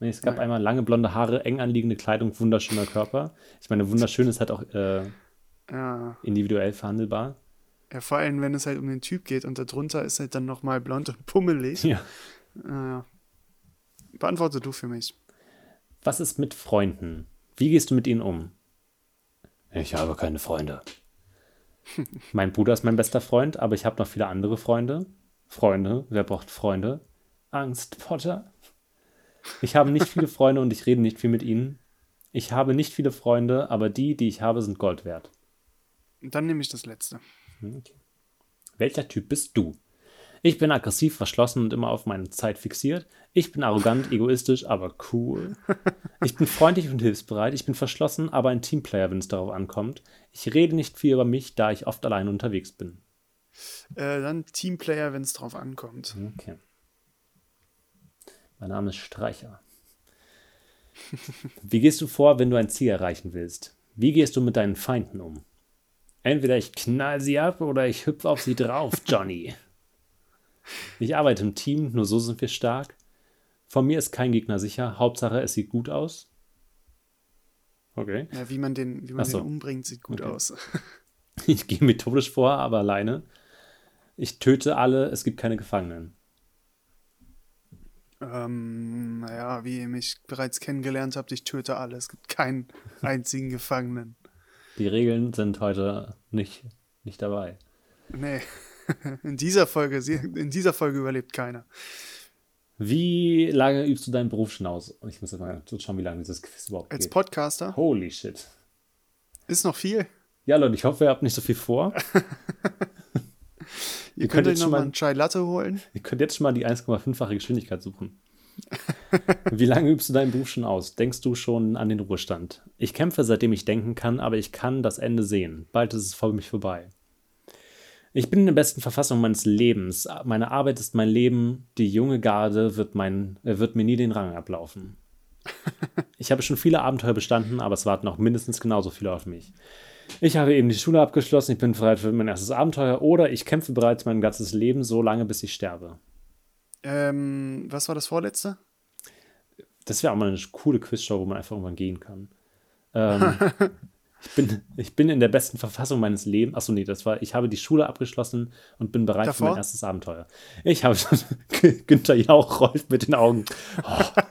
Nee, es gab Nein. einmal lange blonde Haare, eng anliegende Kleidung, wunderschöner Körper. Ich meine, wunderschön ist halt auch äh, ja. individuell verhandelbar. Ja, vor allem, wenn es halt um den Typ geht und darunter ist halt dann nochmal blond und [laughs] pummelig. Ja. Äh, beantworte du für mich. Was ist mit Freunden? Wie gehst du mit ihnen um? Ich habe keine Freunde. [laughs] mein Bruder ist mein bester Freund, aber ich habe noch viele andere Freunde. Freunde, wer braucht Freunde? Angst, Potter. Ich habe nicht viele Freunde und ich rede nicht viel mit ihnen. Ich habe nicht viele Freunde, aber die, die ich habe, sind Gold wert. Dann nehme ich das letzte. Okay. Welcher Typ bist du? Ich bin aggressiv, verschlossen und immer auf meine Zeit fixiert. Ich bin arrogant, egoistisch, aber cool. Ich bin freundlich und hilfsbereit. Ich bin verschlossen, aber ein Teamplayer, wenn es darauf ankommt. Ich rede nicht viel über mich, da ich oft allein unterwegs bin. Äh, dann Teamplayer, wenn es drauf ankommt. Okay. Mein Name ist Streicher. [laughs] Wie gehst du vor, wenn du ein Ziel erreichen willst? Wie gehst du mit deinen Feinden um? Entweder ich knall sie ab oder ich hüpfe auf sie drauf, [laughs] Johnny. Ich arbeite im Team, nur so sind wir stark. Von mir ist kein Gegner sicher. Hauptsache, es sieht gut aus. Okay. Ja, wie man den, wie man so. den umbringt, sieht gut okay. aus. [laughs] Ich gehe methodisch vor, aber alleine. Ich töte alle, es gibt keine Gefangenen. Ähm, naja, wie ihr mich bereits kennengelernt habt, ich töte alle, es gibt keinen [laughs] einzigen Gefangenen. Die Regeln sind heute nicht, nicht dabei. Nee. [laughs] In dieser Folge, in dieser Folge überlebt keiner. Wie lange übst du deinen Beruf schon aus? Ich muss mal schauen, wie lange dieses Quiz überhaupt Als geht. Podcaster? Holy shit. Ist noch viel. Ja, Leute, ich hoffe, ihr habt nicht so viel vor. [laughs] ihr, könnt euch nochmal einen Chai Latte holen. Ihr könnt jetzt schon mal die 1,5-fache Geschwindigkeit suchen. [laughs] Wie lange übst du deinen Beruf schon aus? Denkst du schon an den Ruhestand? Ich kämpfe, seitdem ich denken kann, aber ich kann das Ende sehen. Bald ist es für mich vorbei. Ich bin in der besten Verfassung meines Lebens. Meine Arbeit ist mein Leben. Die junge Garde wird, mein, äh, wird mir nie den Rang ablaufen. [laughs] Ich habe schon viele Abenteuer bestanden, aber es warten auch mindestens genauso viele auf mich. Ich habe eben die Schule abgeschlossen, ich bin bereit für mein erstes Abenteuer oder ich kämpfe bereits mein ganzes Leben so lange, bis ich sterbe. Ähm, was war das vorletzte? Das wäre auch mal eine coole Quizshow, wo man einfach irgendwann gehen kann. Ähm, [laughs] ich, bin, ich bin in der besten Verfassung meines Lebens. Achso, nee, das war, ich habe die Schule abgeschlossen und bin bereit Davor? für mein erstes Abenteuer. Ich habe schon, [laughs] Günther Jauch rollt mit den Augen. [laughs] Oh.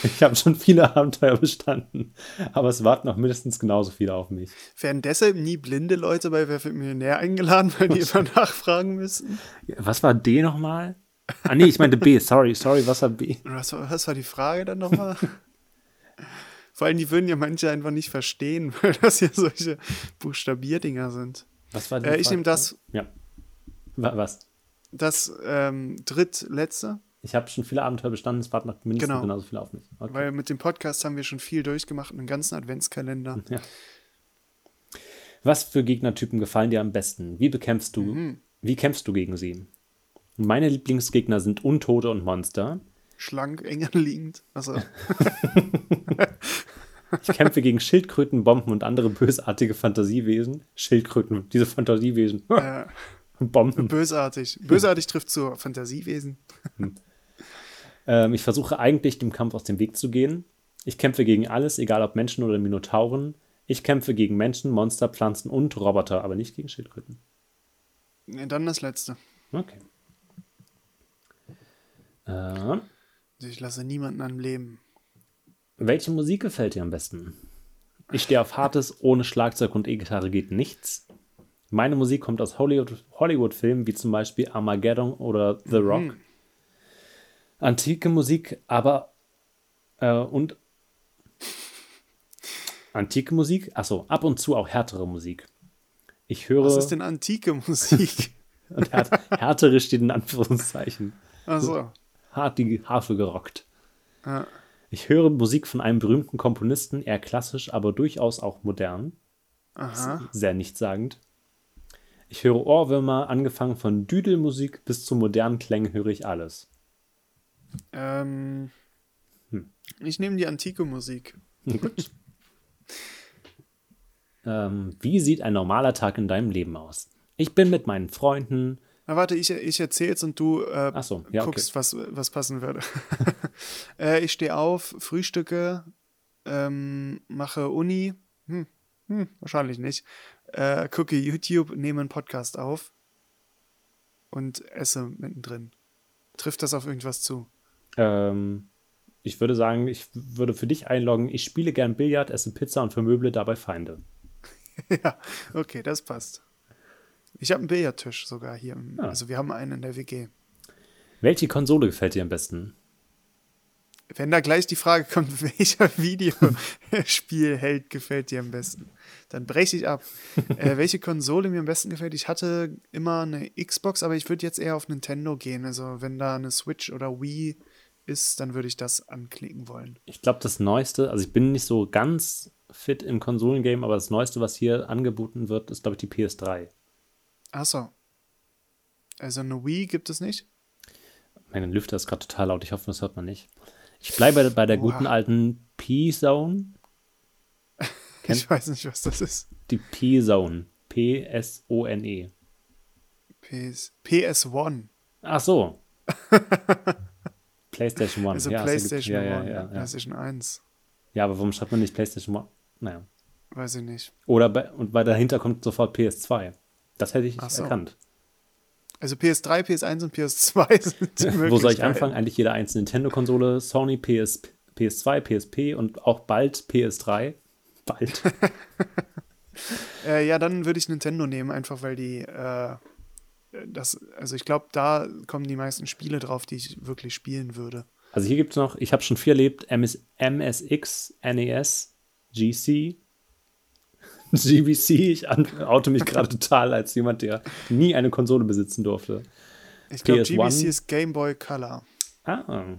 [laughs] Ich habe schon viele Abenteuer bestanden, aber es warten noch mindestens genauso viele auf mich. Werden deshalb nie blinde Leute bei Wer wird Millionär eingeladen, weil die immer [laughs] nachfragen müssen? Was war D nochmal? Ah, nee, ich meinte B. Sorry, sorry, was war B? Was, was war die Frage dann nochmal? [laughs] Vor allem, die würden ja manche einfach nicht verstehen, weil das ja solche Buchstabierdinger sind. Was war die äh, Ich nehme das. Ja. Was? Das ähm, drittletzte. Ich habe schon viele Abenteuer bestanden, es warten noch mindestens genau. genauso viel auf mich. Okay. Weil mit dem Podcast haben wir schon viel durchgemacht, einen ganzen Adventskalender. [laughs] Ja. Was für Gegnertypen gefallen dir am besten? Wie bekämpfst du? Mhm. Wie kämpfst du gegen sie? Meine Lieblingsgegner sind Untote und Monster. Schlank, eng anliegend. Also. [laughs] ich kämpfe gegen Schildkröten, Bomben und andere bösartige Fantasiewesen. Schildkröten, diese Fantasiewesen. Äh, [laughs] Bomben. Bösartig. Bösartig trifft zu Fantasiewesen. Hm. Ähm, ich versuche eigentlich, dem Kampf aus dem Weg zu gehen. Ich kämpfe gegen alles, egal ob Menschen oder Minotauren. Ich kämpfe gegen Menschen, Monster, Pflanzen und Roboter, aber nicht gegen Schildkröten. Nee, dann das letzte. Okay. Äh, ich lasse niemanden am Leben. Welche Musik gefällt dir am besten? Ich stehe auf hartes, ohne Schlagzeug und E-Gitarre geht nichts. Meine Musik kommt aus Hollywood-Filmen wie zum Beispiel Armageddon oder The Rock. Mhm. Antike Musik, aber äh, und antike Musik, achso, ab und zu auch härtere Musik. Ich höre. Was ist denn antike Musik? [laughs] und här härtere steht in Anführungszeichen. Also. Hart die Harfe gerockt. Ja. Ich höre Musik von einem berühmten Komponisten, eher klassisch, aber durchaus auch modern. Aha. Sehr nichtssagend. Ich höre Ohrwürmer, angefangen von Düdelmusik bis zu modernen Klängen höre ich alles. Ähm, hm. Ich nehme die antike Musik. Gut. ähm, wie sieht ein normaler Tag in deinem Leben aus? Ich bin mit meinen Freunden. Na, warte, ich, ich erzähl's und du äh, so, ja, guckst, okay. was, was passen würde. [laughs] äh, ich stehe auf, frühstücke, ähm, mache Uni. Hm, hm, wahrscheinlich nicht. Äh, gucke YouTube, nehme einen Podcast auf und esse mittendrin. Trifft das auf irgendwas zu? Ähm, ich würde sagen, ich würde für dich einloggen, ich spiele gern Billard, esse Pizza und vermöble dabei Feinde. [laughs] ja, okay, das passt. Ich habe einen Billardtisch sogar hier. Ja. Also wir haben einen in der WG. Welche Konsole gefällt dir am besten? Wenn da gleich die Frage kommt, [laughs] welcher Videospielheld gefällt dir am besten, dann breche ich ab. äh, [laughs] welche Konsole mir am besten gefällt? Ich hatte immer eine Xbox, aber ich würde jetzt eher auf Nintendo gehen. Also wenn da eine Switch oder Wii ist, dann würde ich das anklicken wollen. Ich glaube, das Neueste, also ich bin nicht so ganz fit im Konsolengame, aber das Neueste, was hier angeboten wird, ist, glaube ich, die PS3. Achso. Also eine Wii gibt es nicht? Mein Lüfter ist gerade total laut, ich hoffe, das hört man nicht. Ich bleibe bei der Oha. guten alten P-Zone. [laughs] ich weiß nicht, was das ist. Die P-Zone. P-S-O-N-E. PS1. Ach so. [laughs] PlayStation 1. Also ja, PlayStation ja, 1, ja, PlayStation 1. Ja, aber warum schreibt man nicht PlayStation 1? Naja. Weiß ich nicht. Oder bei, und bei dahinter kommt sofort PS2. Das hätte ich so. erkannt. Also PS3, PS1 und PS2 [laughs] sind die Wo soll ich anfangen? Eigentlich jede einzelne Nintendo-Konsole, Sony, PS, PS2, PSP und auch bald PS3. Bald. [laughs] äh, ja, dann würde ich Nintendo nehmen, einfach weil die äh, das, also ich glaube, da kommen die meisten Spiele drauf, die ich wirklich spielen würde. Also hier gibt es noch, ich habe schon vier erlebt, MS, MSX, NES, GC, GBC. [laughs] Ich oute mich gerade [laughs] total als jemand, der nie eine Konsole besitzen durfte. Ich glaube, GBC ist Game Boy Color. Ah.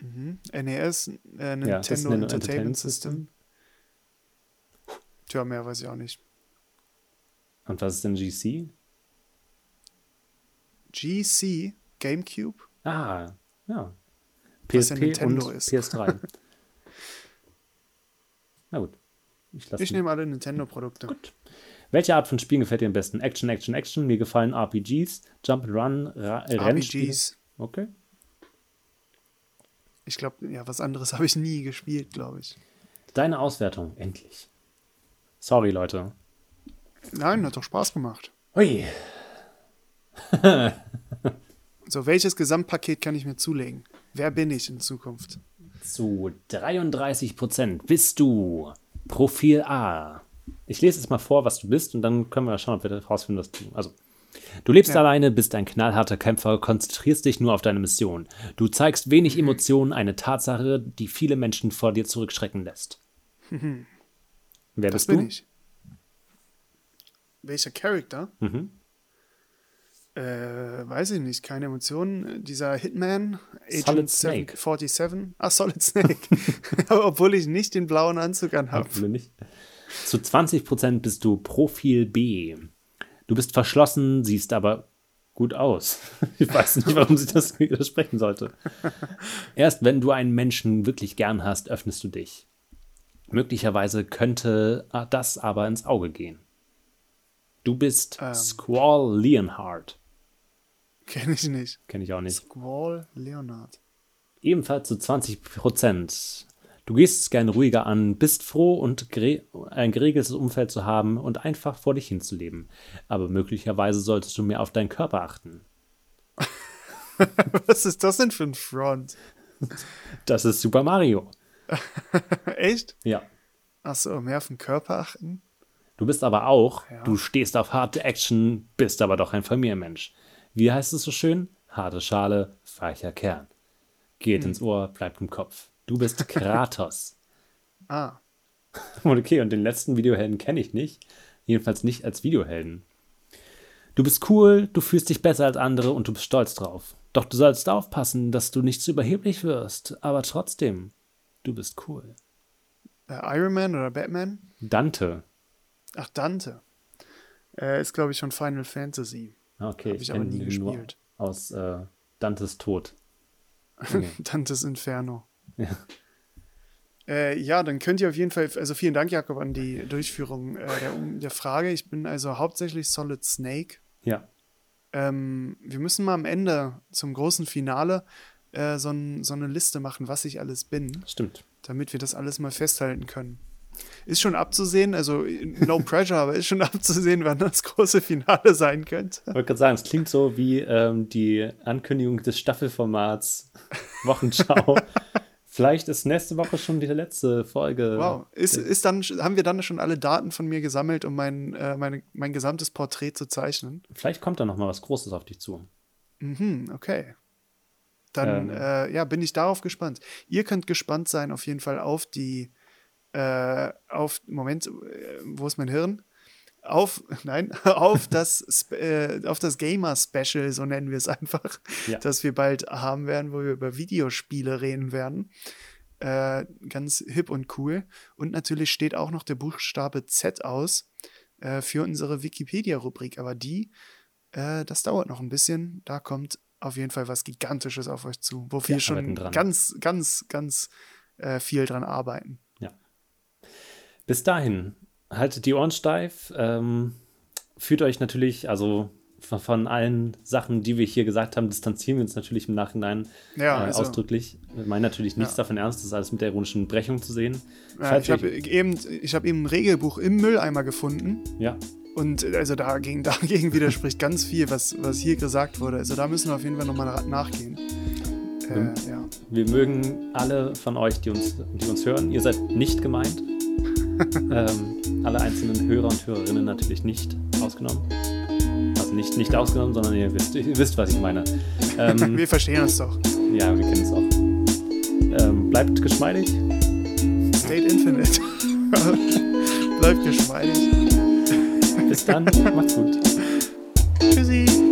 Mhm. NES, äh, Nintendo ja, Entertainment, Entertainment System. System. Tja, mehr weiß ich auch nicht. Und was ist denn GC? GC, GameCube. Ah, ja. PSP ja und ist. PS3. [laughs] Na gut. Ich, ich nehme alle Nintendo-Produkte. Gut. Welche Art von Spielen gefällt dir am besten? Action, Action, Action. Mir gefallen RPGs, Jump Run, Ra äh, RPGs. Okay. Ich glaube, ja, was anderes [laughs] habe ich nie gespielt, glaube ich. Deine Auswertung, endlich. Sorry, Leute. Nein, hat doch Spaß gemacht. Ui. [laughs] so, welches Gesamtpaket kann ich mir zulegen? Wer bin ich in Zukunft? Zu 33 Prozent bist du Profil A. Ich lese jetzt mal vor, was du bist, und dann können wir schauen, ob wir herausfinden, was du. Also, du lebst ja. alleine, bist ein knallharter Kämpfer, konzentrierst dich nur auf deine Mission. Du zeigst wenig mhm. Emotionen, eine Tatsache, die viele Menschen vor dir zurückschrecken lässt. Mhm. Wer das bist bin du? Ich. Welcher Charakter? Mhm. Äh, weiß ich nicht, keine Emotionen. Dieser Hitman, Agent Snake. 47. Ah, Solid Snake. [laughs] Obwohl ich nicht den blauen Anzug anhabe. Obwohl nicht. Zu 20% bist du Profil B. Du bist verschlossen, siehst aber gut aus. [laughs] Ich weiß nicht, warum sich das widersprechen sollte. Erst wenn du einen Menschen wirklich gern hast, öffnest du dich. Möglicherweise könnte das aber ins Auge gehen. Du bist ähm. Squall Leonhardt. Kenne ich nicht. Kenne ich auch nicht. Squall Leonard. Ebenfalls zu 20 Prozent. Du gehst es gern ruhiger an, bist froh und ein geregeltes Umfeld zu haben und einfach vor dich hinzuleben. Aber möglicherweise solltest du mehr auf deinen Körper achten. [laughs] Was ist das denn für ein Front? Das ist Super Mario. [laughs] Echt? Ja. Achso, mehr auf den Körper achten? Du bist aber auch, ja. du stehst auf harte Action, bist aber doch ein Familienmensch. Wie heißt es so schön? Harte Schale, weicher Kern. Geht hm. ins Ohr, bleibt im Kopf. Du bist [laughs] Kratos. ah. [laughs] Okay, und den letzten Videohelden kenne ich nicht. Jedenfalls nicht als Videohelden. Du bist cool, du fühlst dich besser als andere und du bist stolz drauf. Doch du sollst aufpassen, dass du nicht zu überheblich wirst. Aber trotzdem, du bist cool. Äh, Iron Man oder Batman? Dante. Ach, Dante. Äh, ist, glaube ich, schon Final Fantasy. Ah, okay, Hab ich, ich aber nie gespielt. aus äh, Dantes Tod. [laughs] Okay. Dantes Inferno. Ja. Äh, ja, dann könnt ihr auf jeden Fall, also vielen Dank, Jakob, an die Durchführung äh, der, der, Frage. Ich bin also hauptsächlich Solid Snake. Ja. Ähm, wir müssen mal am Ende zum großen Finale äh, so, so eine Liste machen, was ich alles bin. Stimmt. Damit wir das alles mal festhalten können. Ist schon abzusehen, also no pressure, aber ist schon abzusehen, wann das große Finale sein könnte. Ich wollte gerade sagen, es klingt so wie ähm, die Ankündigung des Staffelformats [laughs] Wochenschau. Vielleicht ist nächste Woche schon die letzte Folge. Wow. Ist, ist dann, haben wir dann schon alle Daten von mir gesammelt, um mein, äh, meine, mein gesamtes Porträt zu zeichnen? Vielleicht kommt da noch mal was Großes auf dich zu. Mhm, okay. Dann ähm. äh, ja, bin ich darauf gespannt. Ihr könnt gespannt sein auf jeden Fall auf die äh, auf, Moment, äh, wo ist mein Hirn? Auf, [laughs] nein, [laughs] auf das, äh, auf das Gamer-Special, so nennen wir es einfach, ja. das wir bald haben werden, wo wir über Videospiele reden werden. Äh, ganz hip und cool. Und natürlich steht auch noch der Buchstabe Z aus äh, für unsere Wikipedia-Rubrik. Aber die, äh, das dauert noch ein bisschen. Da kommt auf jeden Fall was Gigantisches auf euch zu, wo wir schon ganz, ganz, ganz äh, viel dran arbeiten. Bis dahin, haltet die Ohren steif. Ähm, fühlt euch natürlich, also von, von, allen Sachen, die wir hier gesagt haben, distanzieren wir uns natürlich im Nachhinein ja, äh, also, ausdrücklich. Wir meinen natürlich nichts ja. davon ernst, das ist alles mit der ironischen Brechung zu sehen. Ja, ich habe eben, hab eben ein Regelbuch im Mülleimer gefunden. Ja. Und also dagegen, [laughs] dagegen widerspricht ganz viel, was, was hier gesagt wurde. Also da müssen wir auf jeden Fall nochmal nachgehen. Äh, ja. Wir mögen alle von euch, die uns, die uns hören. Ihr seid nicht gemeint. [laughs] ähm, alle einzelnen Hörer und Hörerinnen natürlich nicht ausgenommen. Also nicht, nicht ausgenommen, sondern ihr wisst, ihr wisst, was ich meine. Ähm, [laughs] wir verstehen uns doch. Ja, wir kennen es auch. Ähm, bleibt geschmeidig. State Infinite. [laughs] bleibt geschmeidig. Bis dann, macht's gut. Tschüssi.